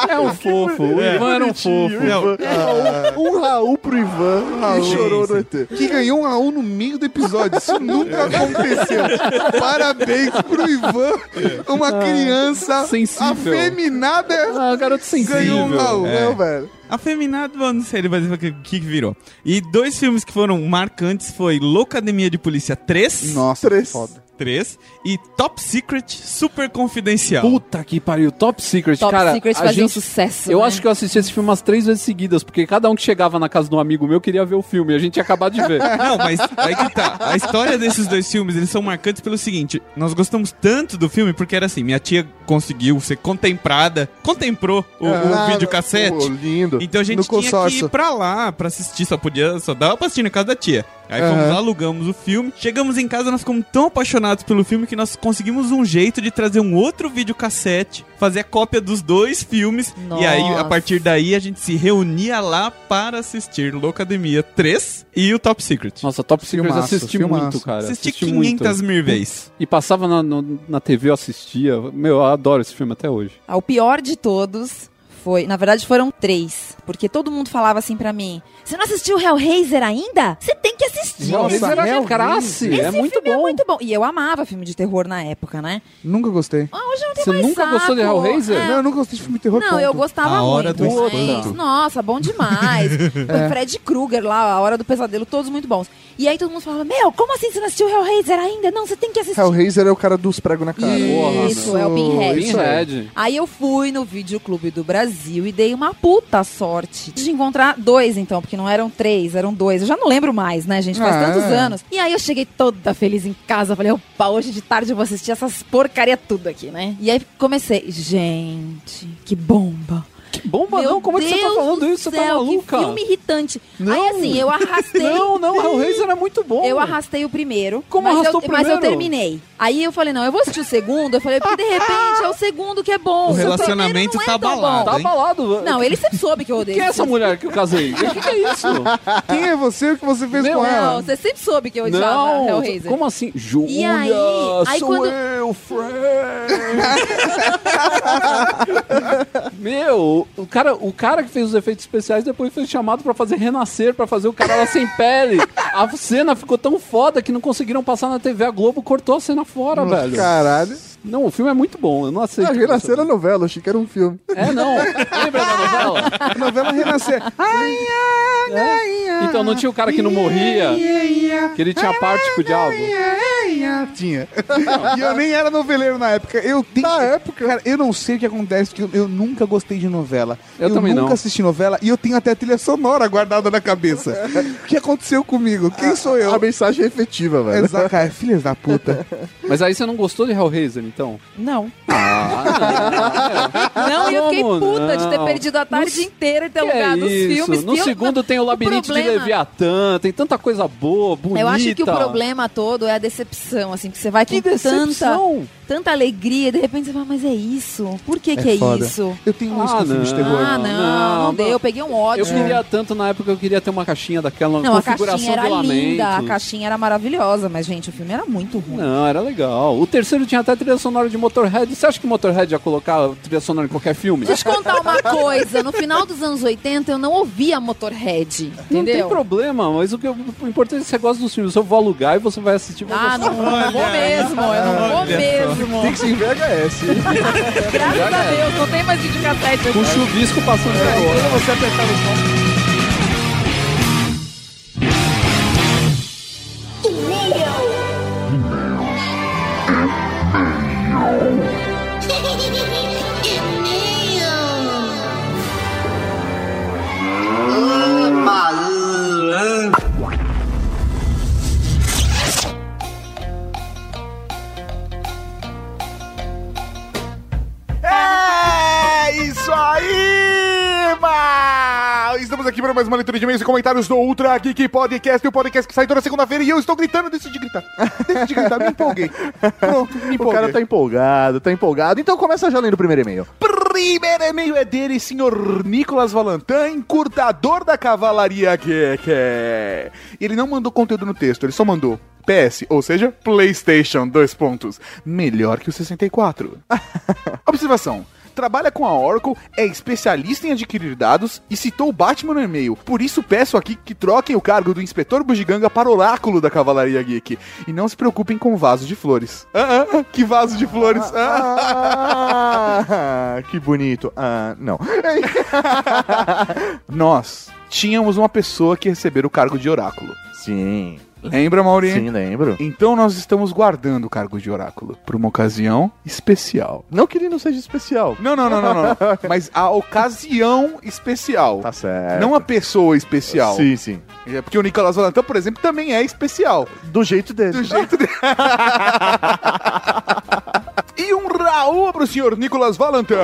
É um fofo. O É. Ivan era um fofo. Um, um Raul pro Ivan Raul. que chorou no ET. Que ganhou um Raul no meio do episódio. Isso nunca aconteceu. Parabéns pro Ivan, uma criança Sensível. afeminada. Ah, garoto Ganhou um Raul. É. Não, velho. Afeminado, mano, não sei ele vai dizer o que, que virou. E dois filmes que foram marcantes foi Loucademia de Polícia 3. Nossa, Três. foda. 3 e Top Secret Super Confidencial. Puta que pariu. Top Secret, Top cara. Secret a fazia um gente- sucesso. Eu né? acho que eu assisti esse filme umas três vezes seguidas, porque cada um que chegava na casa de um amigo meu queria ver o filme. e A gente tinha acabado de ver. *laughs* Não, mas aí que tá. A história desses dois filmes, eles são marcantes pelo seguinte: nós gostamos tanto do filme porque era assim, minha tia conseguiu ser contemplada, contemplou o, o Ah, videocassete. pô, lindo. Então a gente No tinha que ir pra lá pra assistir, só podia, só dava pra assistir na casa da tia. Aí fomos alugamos o filme. Chegamos em casa, nós ficamos tão apaixonados pelo filme que nós conseguimos um jeito de trazer um outro videocassete, fazer a cópia dos dois filmes. E aí, a Nossa. partir daí, a gente se reunia lá para assistir Locademia 3 e o Top Secret. Nossa, Top Secret eu Filmaço, assisti filmaço. muito, cara. Assisti Assisti 500 muito. mil vezes. E passava na, no- na TV, eu assistia. Meu, eu adoro esse filme até hoje. Ah, O pior de todos foi, na verdade foram três, porque todo mundo falava assim pra mim: Você não assistiu Hellraiser ainda? Você tem que assistir. Hellraiser era Hellraiser. graça, Esse é muito filme bom. é muito bom. E eu amava filme de terror na época, né? Nunca gostei. Ah, hoje eu não tenho Você mais nunca saco. gostou de Hellraiser? É. Não, eu nunca gostei de filme de terror. Não, ponto. eu gostava A Hora muito. do. Espanto. Nossa, bom demais. *laughs* O Fred Krueger lá, A Hora do Pesadelo, todos muito bons. E aí todo mundo falava, meu, como assim você não assistiu Hellraiser ainda? Não, você tem que assistir. Hellraiser é o cara dos pregos na cara. Isso, é o Pinhead. Pinhead. Aí eu fui no Videoclube do Brasil e dei uma puta sorte de encontrar dois, então, porque não eram três, eram dois. Eu já não lembro mais, né, gente? Faz Ah. tantos anos. E aí eu cheguei toda feliz em casa. Falei, opa, hoje de tarde eu vou assistir essas porcaria tudo aqui, né? E aí comecei, gente, que bomba. Que bomba Meu não, como é que você tá Deus falando do isso? Você tá maluca? Que filme irritante. Não. Aí assim, eu arrastei. Não, não, Hellraiser é muito bom. Eu arrastei o primeiro. Como mas arrastou eu, o Mas eu primeiro? terminei. Aí eu falei, não, eu vou assistir o segundo. Eu falei, porque de repente é o segundo que é bom. O relacionamento não é tá abalado. Tá abalado. Não, ele sempre soube que eu odeio. Quem é essa mulher que eu casei? O que, que é isso? Quem é você? O que você fez Meu, com Não, ela? você sempre soube que eu odiava Não, Hellraiser. como assim? Júlia, E aí- aí sou quando- eu, Fred. *laughs* Meu, o cara, o cara que fez os efeitos especiais depois foi chamado pra fazer renascer, pra fazer o cara lá sem pele. A cena ficou tão foda que não conseguiram passar na TV. A Globo cortou a cena fora, velho. Caralho. Não, o filme é muito bom, eu não aceito. Ah, Renascer na novela, achei que era um filme. É, não. Lembra da novela? A novela Renascer. Ai. Então não tinha o cara que não morria, que ele tinha parte com o diabo. Tinha. E eu nem era noveleiro na época. Eu tenho... Na época? Cara, eu não sei o que acontece, porque eu, eu nunca gostei de novela. Eu também nunca não. assisti novela e eu tenho até a trilha sonora guardada na cabeça. o que aconteceu comigo? Quem sou eu? A mensagem é efetiva, velho. Exato, cara, filhas da puta. Mas aí você não gostou de Hellraiser, então? Não. Ah, *laughs* Não, e eu fiquei Como puta de ter não? perdido a tarde No- inteira e ter é alugado os isso? filmes. No eu- segundo tem o Labirinto de problema- Leviatã, tem tanta coisa boa, bonita. Eu acho que o problema todo é a decepção, assim, que você vai com Que decepção? tanta, tanta alegria e de repente você fala, mas é isso? Por que que é, foda. isso? Eu tenho isso Ah, com filme de não. terror. Ah, não, não, não, deu, eu peguei um ódio. Eu queria tanto, na época, eu queria ter uma caixinha daquela Não, a configuração caixinha era linda, a caixinha era maravilhosa, mas, gente, o filme era muito ruim. Não, era legal. O terceiro tinha até trilha sonora de Motorhead. Você acha que Motorhead ia colocar trilha sonora em qualquer filme? Deixa eu te contar uma *laughs* coisa. No final dos anos 80, eu não ouvia Motorhead, Não tem entendeu? problema, mas o, que, eu- o importante é que você gosta dos filmes. Eu vou alugar e você vai assistir. Ah, não, não vou mesmo, eu não vou mesmo. Tem que ser em VHS. Graças a Deus, não tem mais videocassete. Com chuvisco passando É, pela hora. quando você apertar. Uma leitura de e-mails e comentários do Ultra Geek Podcast, o podcast que sai toda segunda-feira e eu estou gritando, decidi gritar. Decidi gritar, me empolguei. Pronto, me O empolguei. cara tá empolgado, tá empolgado. Então começa já lendo o primeiro e-mail. Primeiro e-mail é dele, senhor Nicolas Valentin, encurtador da Cavalaria Geek. Ele não mandou conteúdo no texto, ele só mandou PS, ou seja, PlayStation, dois pontos. Melhor que o 64. *laughs* Observação. Trabalha com a Oracle, é especialista em adquirir dados e citou o Batman no e-mail. Por isso peço aqui que troquem o cargo do inspetor Bugiganga para oráculo da Cavalaria Geek. E não se preocupem com vaso de flores. Ah, ah, que vaso de flores? Ah. Ah, que bonito. Ah, não. *laughs* Nós tínhamos uma pessoa que recebera o cargo de oráculo. Sim. Lembra, Maurinho? Sim, lembro. Então nós estamos guardando o cargo de oráculo para uma ocasião especial. Não que ele não seja especial. Não, não, não, não, não. *laughs* Mas a ocasião especial. Tá certo. Não a pessoa especial. Sim, sim. É Porque o Nicolas Valentin, por exemplo, também é especial. Do jeito dele. Do jeito dele. *laughs* e um Raul pro senhor Nicolas Valentin.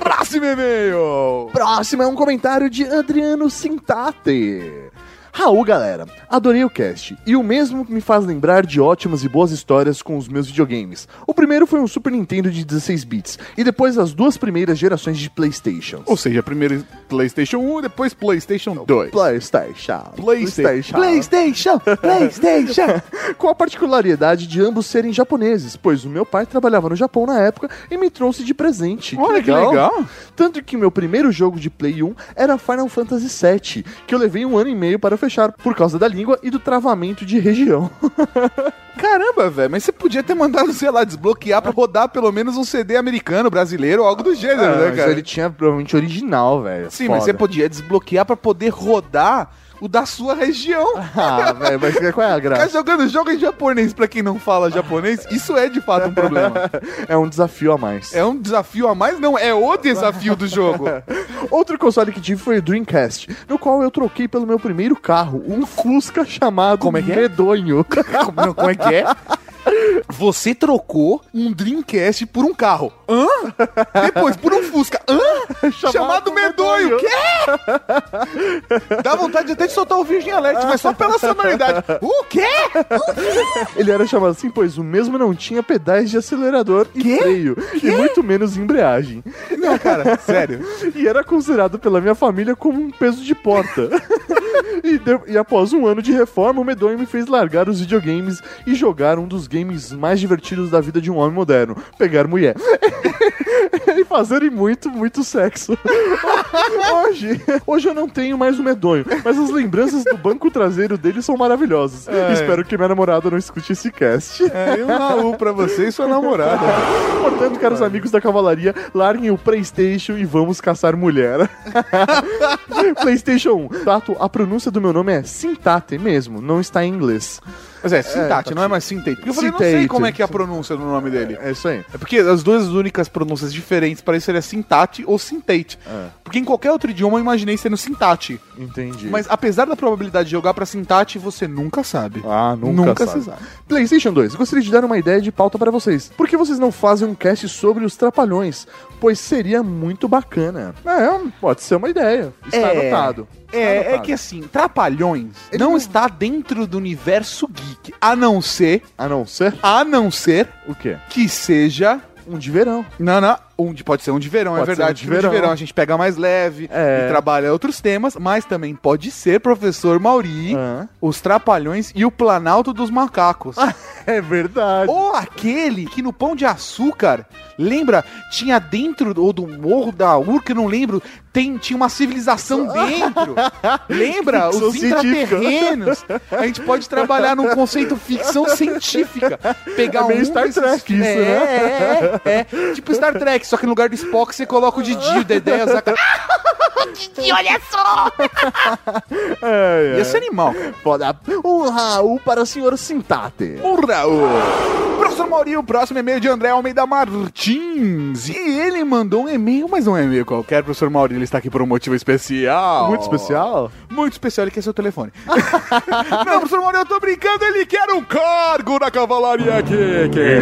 Próximo e-mail. Próximo é um comentário de Adriano Sintate. Raul, galera, adorei o cast. E o mesmo me faz lembrar de ótimas e boas histórias com os meus videogames. O primeiro foi um Super Nintendo de 16 bits, e depois as duas primeiras gerações de PlayStation. Ou seja, primeiro PlayStation 1, depois PlayStation 2. PlayStation. PlayStation. PlayStation. *laughs* PlayStation. Com a particularidade de ambos serem japoneses, pois o meu pai trabalhava no Japão na época e me trouxe de presente. Olha que legal. Tanto que meu primeiro jogo de Play 1 era Final Fantasy VII, que eu levei um ano e meio para fechar por causa da língua e do travamento de região. *laughs* Caramba, velho, mas você podia ter mandado, sei lá, desbloquear pra rodar pelo menos um CD americano, brasileiro ou algo do gênero, Ah, né, mas cara? ele tinha provavelmente original, velho. Sim, mas você podia desbloquear pra poder rodar o da sua região. *laughs* Ah, velho, mas qual é a Ficar graça? jogando jogo em japonês pra quem não fala japonês, isso é de fato um problema. *laughs* É um desafio a mais. É um desafio a mais? Não, é o desafio do jogo. *laughs* Outro console que tive foi o Dreamcast, no qual eu troquei pelo meu primeiro carro, um Fusca chamado Como é que é? Medonho. Como, como é que é? Você trocou um Dreamcast por um carro. Hã? Depois por um Fusca. Hã? *laughs* Chamado, Medonho. Quê? Dá vontade até de soltar o Virgin Alert, mas só pela sonoridade. O quê? Ele era chamado assim, pois o mesmo não tinha pedais de acelerador e freio, e muito menos embreagem. Não, cara, sério. E era considerado pela minha família como um peso de porta. e, de- e após um ano de reforma, o Medonho me fez largar os videogames e jogar um dos games mais divertidos da vida de um homem moderno: pegar mulher. *laughs* e fazerem muito, muito sexo. *laughs* hoje, hoje eu não tenho mais o Medonho, mas as lembranças do banco traseiro dele são maravilhosas. É. Espero que minha namorada não escute esse cast. É, e um Raul pra você e sua namorada. *laughs* Portanto, caros amigos da cavalaria, larguem o PlayStation e vamos caçar mulher. PlayStation 1. Tato, a pronúncia do meu nome é Sintate mesmo, não está em inglês. Mas é, Sintate, tá não é mais Sintate. Porque eu falei, não sei Sintate. como é que é a pronúncia do nome dele. É isso aí. É porque as duas únicas pronúncias diferentes para isso seria Sintate ou Sintate. Porque em qualquer outro idioma eu imaginei sendo Sintate. Entendi. Mas apesar da probabilidade de jogar pra Sintate, você nunca sabe. Ah, nunca, Nunca sabe. se sabe. PlayStation 2, gostaria de dar uma ideia de pauta para vocês. Por que vocês não fazem um cast sobre os trapalhões? Pois seria muito bacana. É, pode ser uma ideia. Está É. anotado. É, é que assim, Trapalhões não, está dentro do universo geek, a não ser, A não ser a não ser o quê? que seja Um de verão. Não, não. Um de, pode ser um de verão, é Pode ser verdade. um de que no verão. a gente pega mais leve É. e trabalha outros temas, mas também pode ser professor Mauri, Ah. os Trapalhões e o Planalto dos Macacos. *laughs* É verdade. Ou aquele que no Pão de Açúcar, lembra, tinha dentro, ou do Morro da Urca, não lembro, tem, tinha uma civilização *laughs* dentro. lembra? Os intraterrenos. A gente pode trabalhar num conceito ficção científica. Pegar É meio um Star Trek isso, é, né? É, é, Tipo Star Trek, só que no lugar do Spock você coloca o Didi, o Dedé, o Zaca. *laughs* Didi, olha só! É, Ia ser animal. Foda. Um Raul para o senhor Sintate. O Raul. Professor Mauri, o próximo e-mail de André Almeida Martins. E ele mandou um e-mail, mas não é um e-mail qualquer, professor Mauri. Ele está aqui por um motivo especial. Muito especial? Muito especial, ele quer seu telefone. *laughs* não, professor Mauri, eu tô brincando, ele quer um cargo na cavalaria aqui. Que...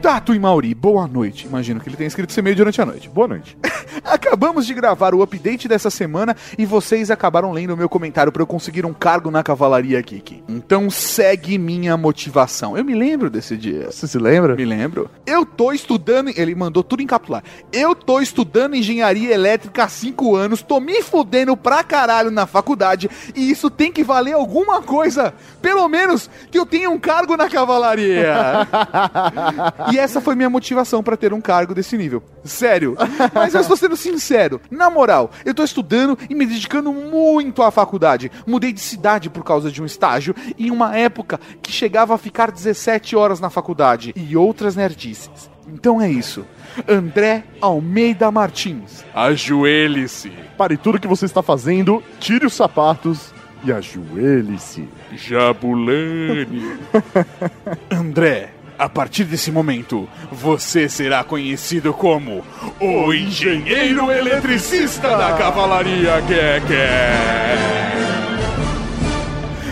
Tato e Mauri, boa noite. Imagino que ele tenha escrito esse e-mail durante a noite. Boa noite. *laughs* Acabamos de gravar o update dessa semana e vocês acabaram lendo o meu comentário para eu conseguir um cargo na Cavalaria Geek. Então segue minha motivação. Eu me lembro desse dia. Você se lembra? Me lembro. Eu tô estudando. Ele mandou tudo em capitular. Eu tô estudando engenharia elétrica há 5 anos, tô me fudendo pra caralho na faculdade e isso tem que valer alguma coisa. Pelo menos que eu tenha um cargo na cavalaria. *laughs* e essa foi minha motivação pra ter um cargo desse nível. Sério. Mas eu estou sendo sincero. Na moral, eu tô estudando e me dedicando muito à faculdade. Mudei de cidade por causa de um estágio em uma época que chegava a ficar 17 horas na faculdade e outras nerdices. Então é isso. André Almeida Martins. Ajoelhe-se. Pare tudo que você está fazendo, tire os sapatos e ajoelhe-se. Jabulani. *laughs* *laughs* André, A partir desse momento, você será conhecido como o engenheiro eletricista da Cavalaria Geek.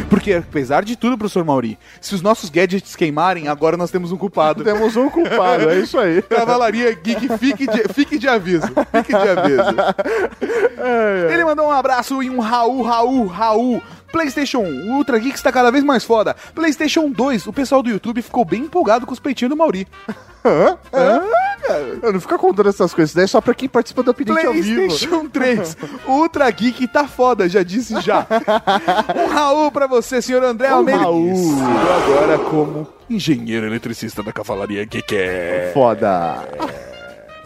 Porque, apesar de tudo, professor Mauri, se os nossos gadgets queimarem, agora nós temos um culpado. Temos um culpado, é isso aí. *laughs* Cavalaria Geek, fique de, fique de aviso. Fique de aviso. *laughs* Ele mandou um abraço e um Raul, Raul, Raul. PlayStation 1, o Ultra Geek está cada vez mais foda. PlayStation 2, o pessoal do YouTube ficou bem empolgado com os peitinhos do Mauri. *laughs* Hã? Hã? Eu não fica contando essas coisas, daí é só pra quem participa do Opinião ao vivo. PlayStation 3, o Ultra Geek tá foda, já disse já. *laughs* Um Raul pra você, senhor André Um Almeida. Raul. Agora como engenheiro eletricista da Cavalaria Geek. Foda.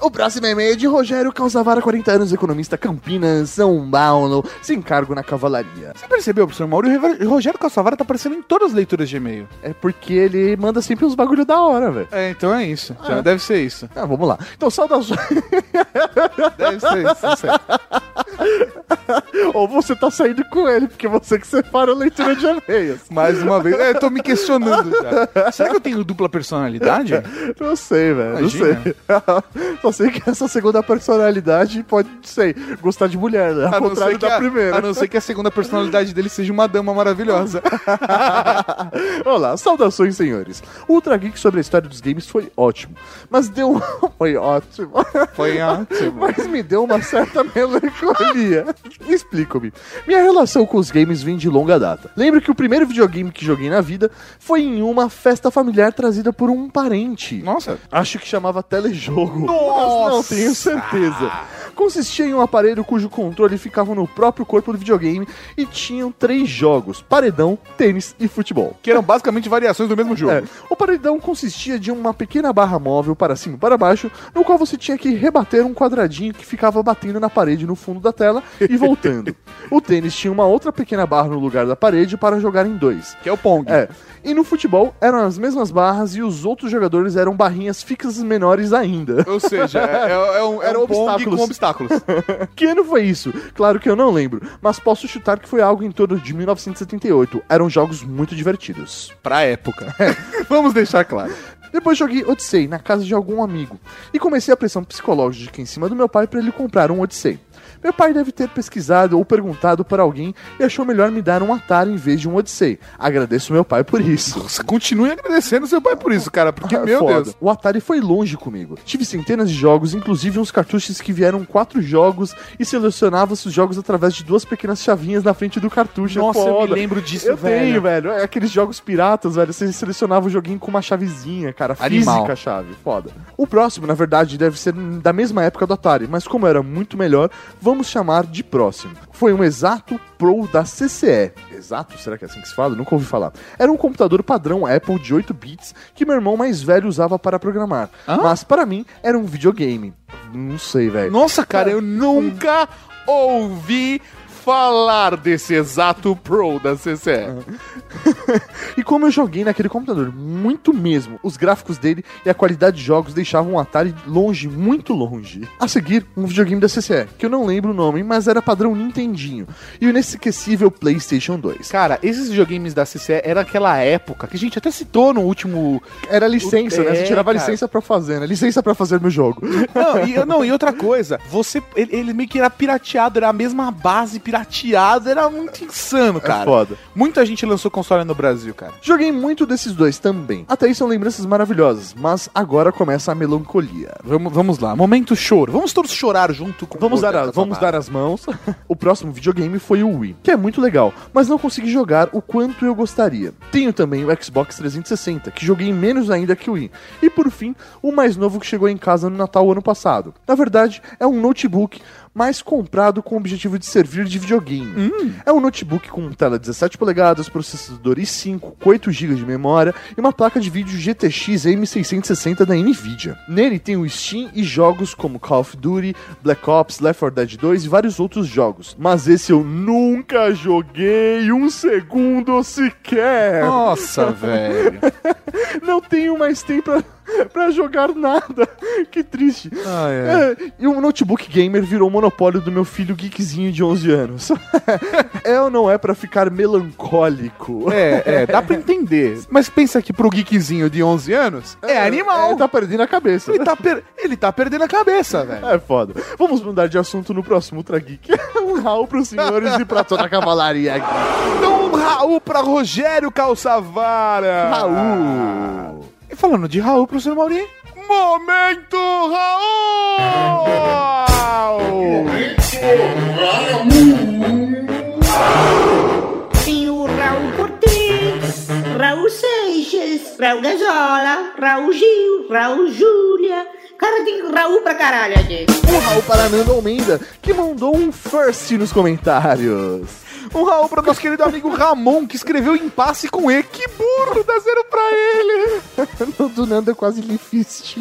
O próximo e-mail é de Rogério Calzavara, 40 anos, economista Campinas, São Paulo, sem cargo na cavalaria. Você percebeu, professor Mauro? O Rogério Calçavara tá aparecendo em todas as leituras de e-mail. É porque ele manda sempre uns bagulho da hora, velho. É, então é isso. Já Ah. deve ser isso. Ah, vamos lá. Então, saudações. Deve ser isso. *laughs* Ou você tá saindo com ele, porque você que separa a leitura de e-mails. Mais uma vez. É, eu tô me questionando já. Será que eu tenho dupla personalidade? Não sei, velho. Não sei. *laughs* Só sei que essa segunda personalidade pode, sei, gostar de mulher, né? Ao A contrário da a, primeira. a não ser que a segunda personalidade dele seja uma dama maravilhosa. *laughs* Olá, saudações, senhores. O Ultra Geek sobre a história dos games foi ótimo, mas deu. *laughs* foi ótimo. Foi ótimo. Mas me deu uma certa melancolia. Explico-me. Minha relação com os games vem de longa data. Lembro que o primeiro videogame que joguei na vida foi em uma festa familiar trazida por um parente. Nossa. Acho que chamava telejogo. Mas não tenho certeza. Consistia em um aparelho cujo controle ficava no próprio corpo do videogame e tinham três jogos: paredão, tênis e futebol. Que eram basicamente variações do mesmo jogo. É, o paredão consistia de uma pequena barra móvel para cima e para baixo, no qual você tinha que rebater um quadradinho que ficava batendo na parede no fundo da tela e voltando. *laughs* o tênis tinha uma outra pequena barra no lugar da parede para jogar em dois. Que é o Pong. É. E no futebol eram as mesmas barras e os outros jogadores eram barrinhas fixas menores ainda. Ou seja, é, é- é um, é Eram um obstáculos. com obstáculos. *laughs* que ano foi isso? Claro que eu não lembro, mas posso chutar que foi algo em torno de 1978. Eram jogos muito divertidos. pra época. *laughs* Vamos deixar claro. Depois joguei Odyssey na casa de algum amigo e comecei a pressão psicológica em cima do meu pai para ele comprar um Odyssey. Meu pai deve ter pesquisado ou perguntado para alguém e achou melhor me dar um Atari em vez de um Odyssey. Agradeço meu pai por isso. Você continue agradecendo seu pai por isso, cara, porque, Ah, meu foda. Deus. O Atari foi longe comigo. Tive centenas de jogos, inclusive uns cartuchos que vieram quatro jogos e selecionava-se os jogos através de duas pequenas chavinhas na frente do cartucho. É Nossa, eu me foda. lembro disso, Eu velho. tenho, velho. É aqueles jogos piratas, velho. Você selecionava o joguinho com uma chavezinha, cara. Animal. Física chave. Foda. O próximo, na verdade, deve ser da mesma época do Atari, mas como era muito melhor, vamos chamar de próximo. Foi um Exato Pro da CCE. Exato? Será que é assim que se fala? Nunca ouvi falar. Era um computador padrão Apple de 8 bits que meu irmão mais velho usava para programar. Mas para mim era um videogame. Não sei, velho. Nossa, cara, eu nunca ouvi falar desse exato Pro da CCE. *laughs* E como eu joguei naquele computador, muito mesmo, os gráficos dele e a qualidade de jogos deixavam o Atari longe, muito longe. A seguir, um videogame da CCE, que eu não lembro o nome, mas era padrão Nintendinho, e o inesquecível PlayStation 2. Cara, esses videogames da CCE era aquela época que a gente até citou no último. Era licença, né? Você É, tirava licença pra fazer, né? Licença pra fazer meu jogo. Não, e, não, e outra coisa, você. Ele, ele meio que era pirateado, era a mesma base pirateada, era muito insano, cara. É foda. Muita gente lançou console no Brasil, cara. Joguei muito desses dois também. Até aí são lembranças maravilhosas, mas agora começa a melancolia. Vamos, vamos lá, momento choro. Vamos todos chorar junto com Vamos, o dar, a- vamos dar as mãos. *laughs* o próximo videogame foi o Wii, que é muito legal, mas não consegui jogar o quanto eu gostaria. Tenho também o Xbox 360, que joguei menos ainda que o Wii. E por fim, o mais novo que chegou em casa no Natal ano passado. Na verdade, é um notebook, mas comprado com o objetivo de servir de videogame. É um notebook com tela 17 polegadas, processador i5, com 8 GB de memória e uma placa de vídeo GTX M660 da Nvidia. Nele tem o Steam e jogos como Call of Duty, Black Ops, Left 4 Dead 2 e vários outros jogos. Mas esse eu nunca joguei um segundo sequer. Nossa, *laughs* velho. Não tenho mais tempo *laughs* pra... jogar nada. *laughs* Que triste. Ah, é. É, e o notebook gamer virou monopólio do meu filho geekzinho de 11 anos. *laughs* é ou não é pra ficar melancólico? É, é, dá pra entender. Mas pensa que pro geekzinho de 11 anos, é, animal. Ele tá perdendo a cabeça. Ele tá, per- ele tá perdendo a cabeça, velho. É foda. Vamos mudar de assunto no próximo Ultra Geek. um Raul pros senhores e pra toda a cavalaria aqui. Então, um Raul pra Rogério Calçavara. Raul. E falando de Raul pro senhor Mauri, Momento Raul! Tem o Raul Cortez, Raul Seixas, Raul Gazola, Raul Gil, Raul Júlia. Cara, tem Raul pra caralho aqui. Um Raul para Nando Almeida, que mandou um first nos comentários. Um Raul para nosso querido amigo Ramon, que escreveu impasse com E. Que burro, dá zero pra ele! *laughs* No do Nando é quase Lifist.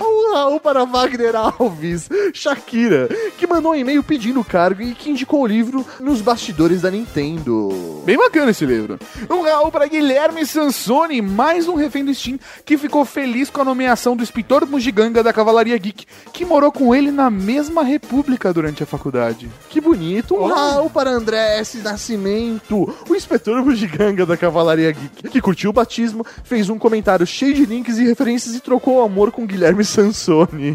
um Raul para Wagner Alves, Shakira, que mandou um e-mail pedindo o cargo e que indicou o livro Nos Bastidores da Nintendo. Bem bacana esse livro. Um Raul para Guilherme Sansoni, mais um refém do Steam, que ficou feliz com a nomeação do inspetor Mugiganga da Cavalaria Geek, que morou com ele na mesma república durante a faculdade. Que bonito. Um Raul para André S. Nascimento, o inspetor bugiganga da Cavalaria Geek, que curtiu o batismo, fez um comentário cheio de links e referências e trocou o amor com Guilherme Sansoni.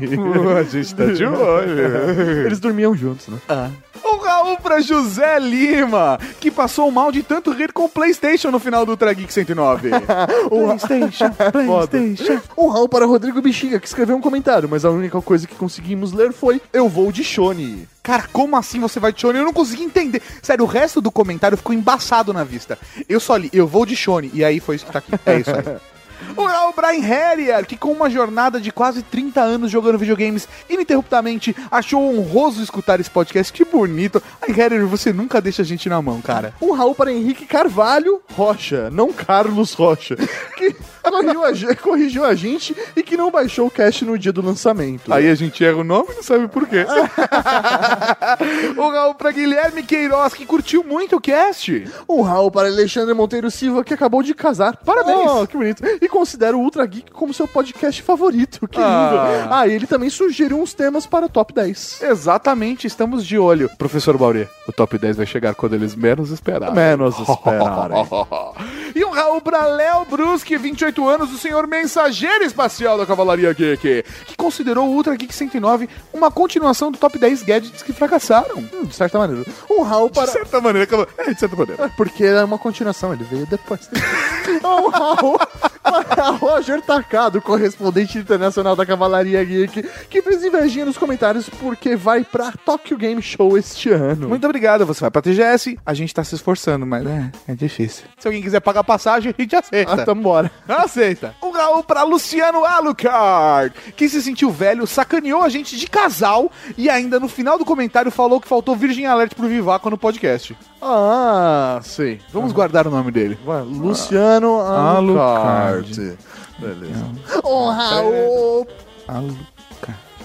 a gente tá de olho. *laughs* Eles dormiam juntos, né? Um Raul pra José Lima, que passou mal de tanto rir com o PlayStation no final do Ultra Geek 109. *laughs* PlayStation, *laughs* PlayStation. Um Raul para Rodrigo Bexiga, que escreveu um comentário, mas a única coisa que conseguimos ler foi Eu vou de Shone. Cara, como assim você vai de Shone? Eu não consegui entender. Sério, o resto do comentário ficou embaçado na vista. Eu só li, eu vou de Shone, e aí foi isso que tá aqui. É isso aí. *laughs* O Raul Brian Harrier, que com uma jornada de quase 30 anos jogando videogames ininterruptamente, achou honroso escutar esse podcast. Que bonito. Ai, Harrier, você nunca deixa a gente na mão, cara. Um Raul para Henrique Carvalho Rocha, não Carlos Rocha, que *laughs* corrigiu a, ge- corrigiu a gente e que não baixou o cast no dia do lançamento. Aí a gente erra o nome e não sabe por quê. *laughs* o Raul pra Guilherme Queiroz, que curtiu muito o cast. Um Raul para Alexandre Monteiro Silva, que acabou de casar. Parabéns. Oh, que bonito. E considera o Ultra Geek como seu podcast favorito. Que lindo. Ah. Ah, ele também sugeriu uns temas para o top 10. Exatamente, estamos de olho. Professor Bauri, o top 10 vai chegar quando eles menos esperarem. Menos esperarem. *laughs* e um Raul pra Léo Bruschi, 28 anos, o senhor mensageiro espacial da Cavalaria Geek, que considerou o Ultra Geek 109 uma continuação do top 10 gadgets que fracassaram. Hum, de certa maneira. Um Raul para... De certa maneira, é, de certa maneira. É, Porque é uma continuação, ele veio depois. *laughs* um Raul para Roger Tacado, correspondente internacional da Cavalaria Geek, que fez invejinha nos comentários porque vai pra Tokyo Game Show este ano. Muito obrigado, você vai pra TGS, a gente tá se esforçando, mas é, é difícil. Se alguém quiser pagar passagem, a gente aceita. Ah, tamo bora. Aceita. Um Raul pra Luciano Alucard, que se sentiu velho, sacaneou a gente de casal e ainda no final do comentário falou que faltou Virgin Alert pro Vivaco no podcast. Ah, sei. Vamos guardar o nome dele. Vai, Luciano Alucard. Alucard. Beleza. Um Raul Alucard.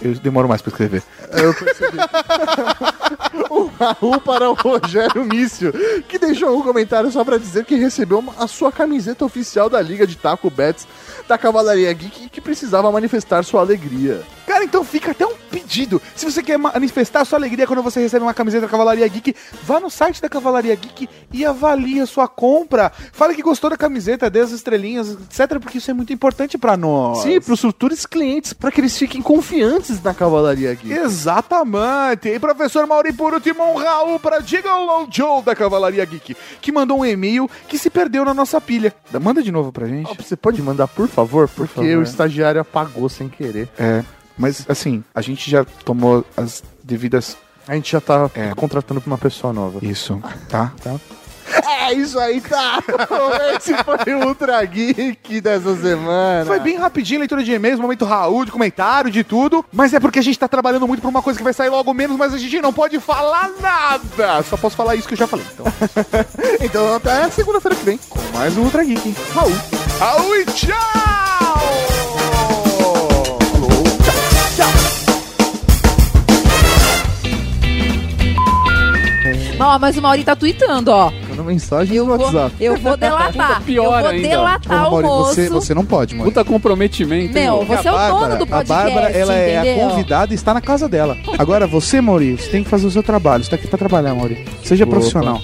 Eu demoro mais pra escrever. Eu percebi. *laughs* um Raul para o Rogério Mício, que deixou um comentário só pra dizer que recebeu a sua camiseta oficial da Liga de Taco Bets da Cavalaria Geek que precisava manifestar sua alegria. Cara, então fica até um pedido. Se você quer manifestar sua alegria quando você recebe uma camiseta da Cavalaria Geek, vá no site da Cavalaria Geek e avalie a sua compra. Fale que gostou da camiseta, dê as estrelinhas, etc, porque isso é muito importante pra nós. Sim, pros futuros clientes, pra que eles fiquem confiantes na Cavalaria Geek. Exatamente. E professor Mauri, por último, um Raul para Gigolo Joe da Cavalaria Geek, que mandou um e-mail que se perdeu na nossa pilha. Manda de novo pra gente. Você pode mandar, por favor? Porque favor. o estagiário apagou sem querer. É, mas assim, a gente já tomou as devidas... A gente já tá É. contratando pra uma pessoa nova. Isso, tá? *laughs* Tá? É isso aí, tá! *laughs* Esse foi o Ultra Geek dessa semana. Foi bem rapidinho, leitura de e-mails, momento Raul, de comentário, de tudo. Mas é porque a gente tá trabalhando muito pra uma coisa que vai sair logo menos, mas a gente não pode falar nada. Só posso falar isso que eu já falei. Então, *laughs* Então até segunda-feira que vem. com mais um Ultra Geek. Raul. Raul e tchau! Ó, mas o Mauri tá tweetando, ó. Manda mensagem no Vou- WhatsApp. eu vou delatar. pior eu vou ainda. delatar Ô, o Mauri, moço. você, você não pode, Mauri. Puta comprometimento. hein, Meu, meu? você é o dono do a podcast, Bárbara, ela é a entendeu? convidada e está na casa dela. Agora, você, Mauri, você tem que fazer o seu trabalho. Você tá aqui pra trabalhar, Mauri. Seja Opa. profissional.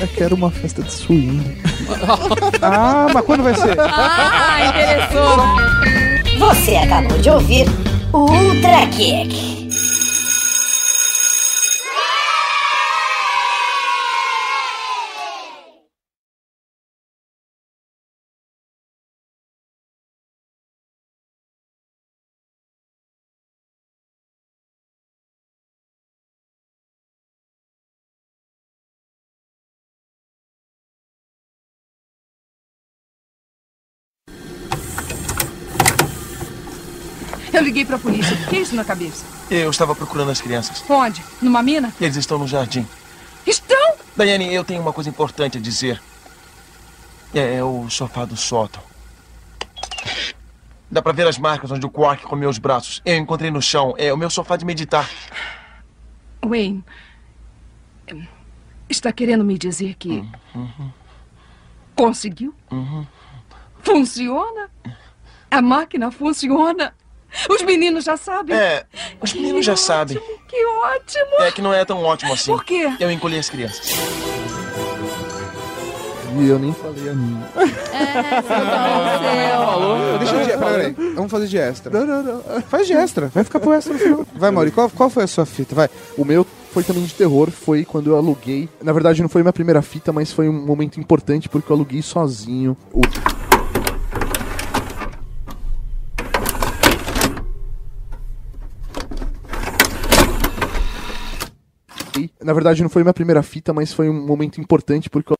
Eu quero uma festa de swing. Ah, mas quando vai ser? Ah, interessou. Você acabou de ouvir o Ultra Kick. Liguei pra polícia. O que é isso na cabeça? Eu estava procurando as crianças. Onde? Numa mina? Eles estão no jardim. Estão? Daiane, eu tenho uma coisa importante a dizer. É, é o sofá do sótão. Dá pra ver as marcas onde o Quark comeu os braços. Eu encontrei no chão. É o meu sofá de meditar. Wayne. Está querendo me dizer que. Conseguiu? Funciona? A máquina funciona? Os meninos já sabem? É, os meninos já sabem. Que ótimo! É que não é tão ótimo assim. Por quê? Eu encolhi as crianças. E eu nem falei a minha. Deixa de. Peraí, vamos fazer de extra. Não, não, não. Faz de extra, vai ficar pro extra no final. Vai, Mauri, qual, qual foi a sua fita? Vai. O meu foi também de terror, foi quando eu aluguei. Na verdade, não foi minha primeira fita, mas foi um momento importante porque eu aluguei sozinho. O... Na verdade, não foi minha primeira fita, mas foi um momento importante porque eu...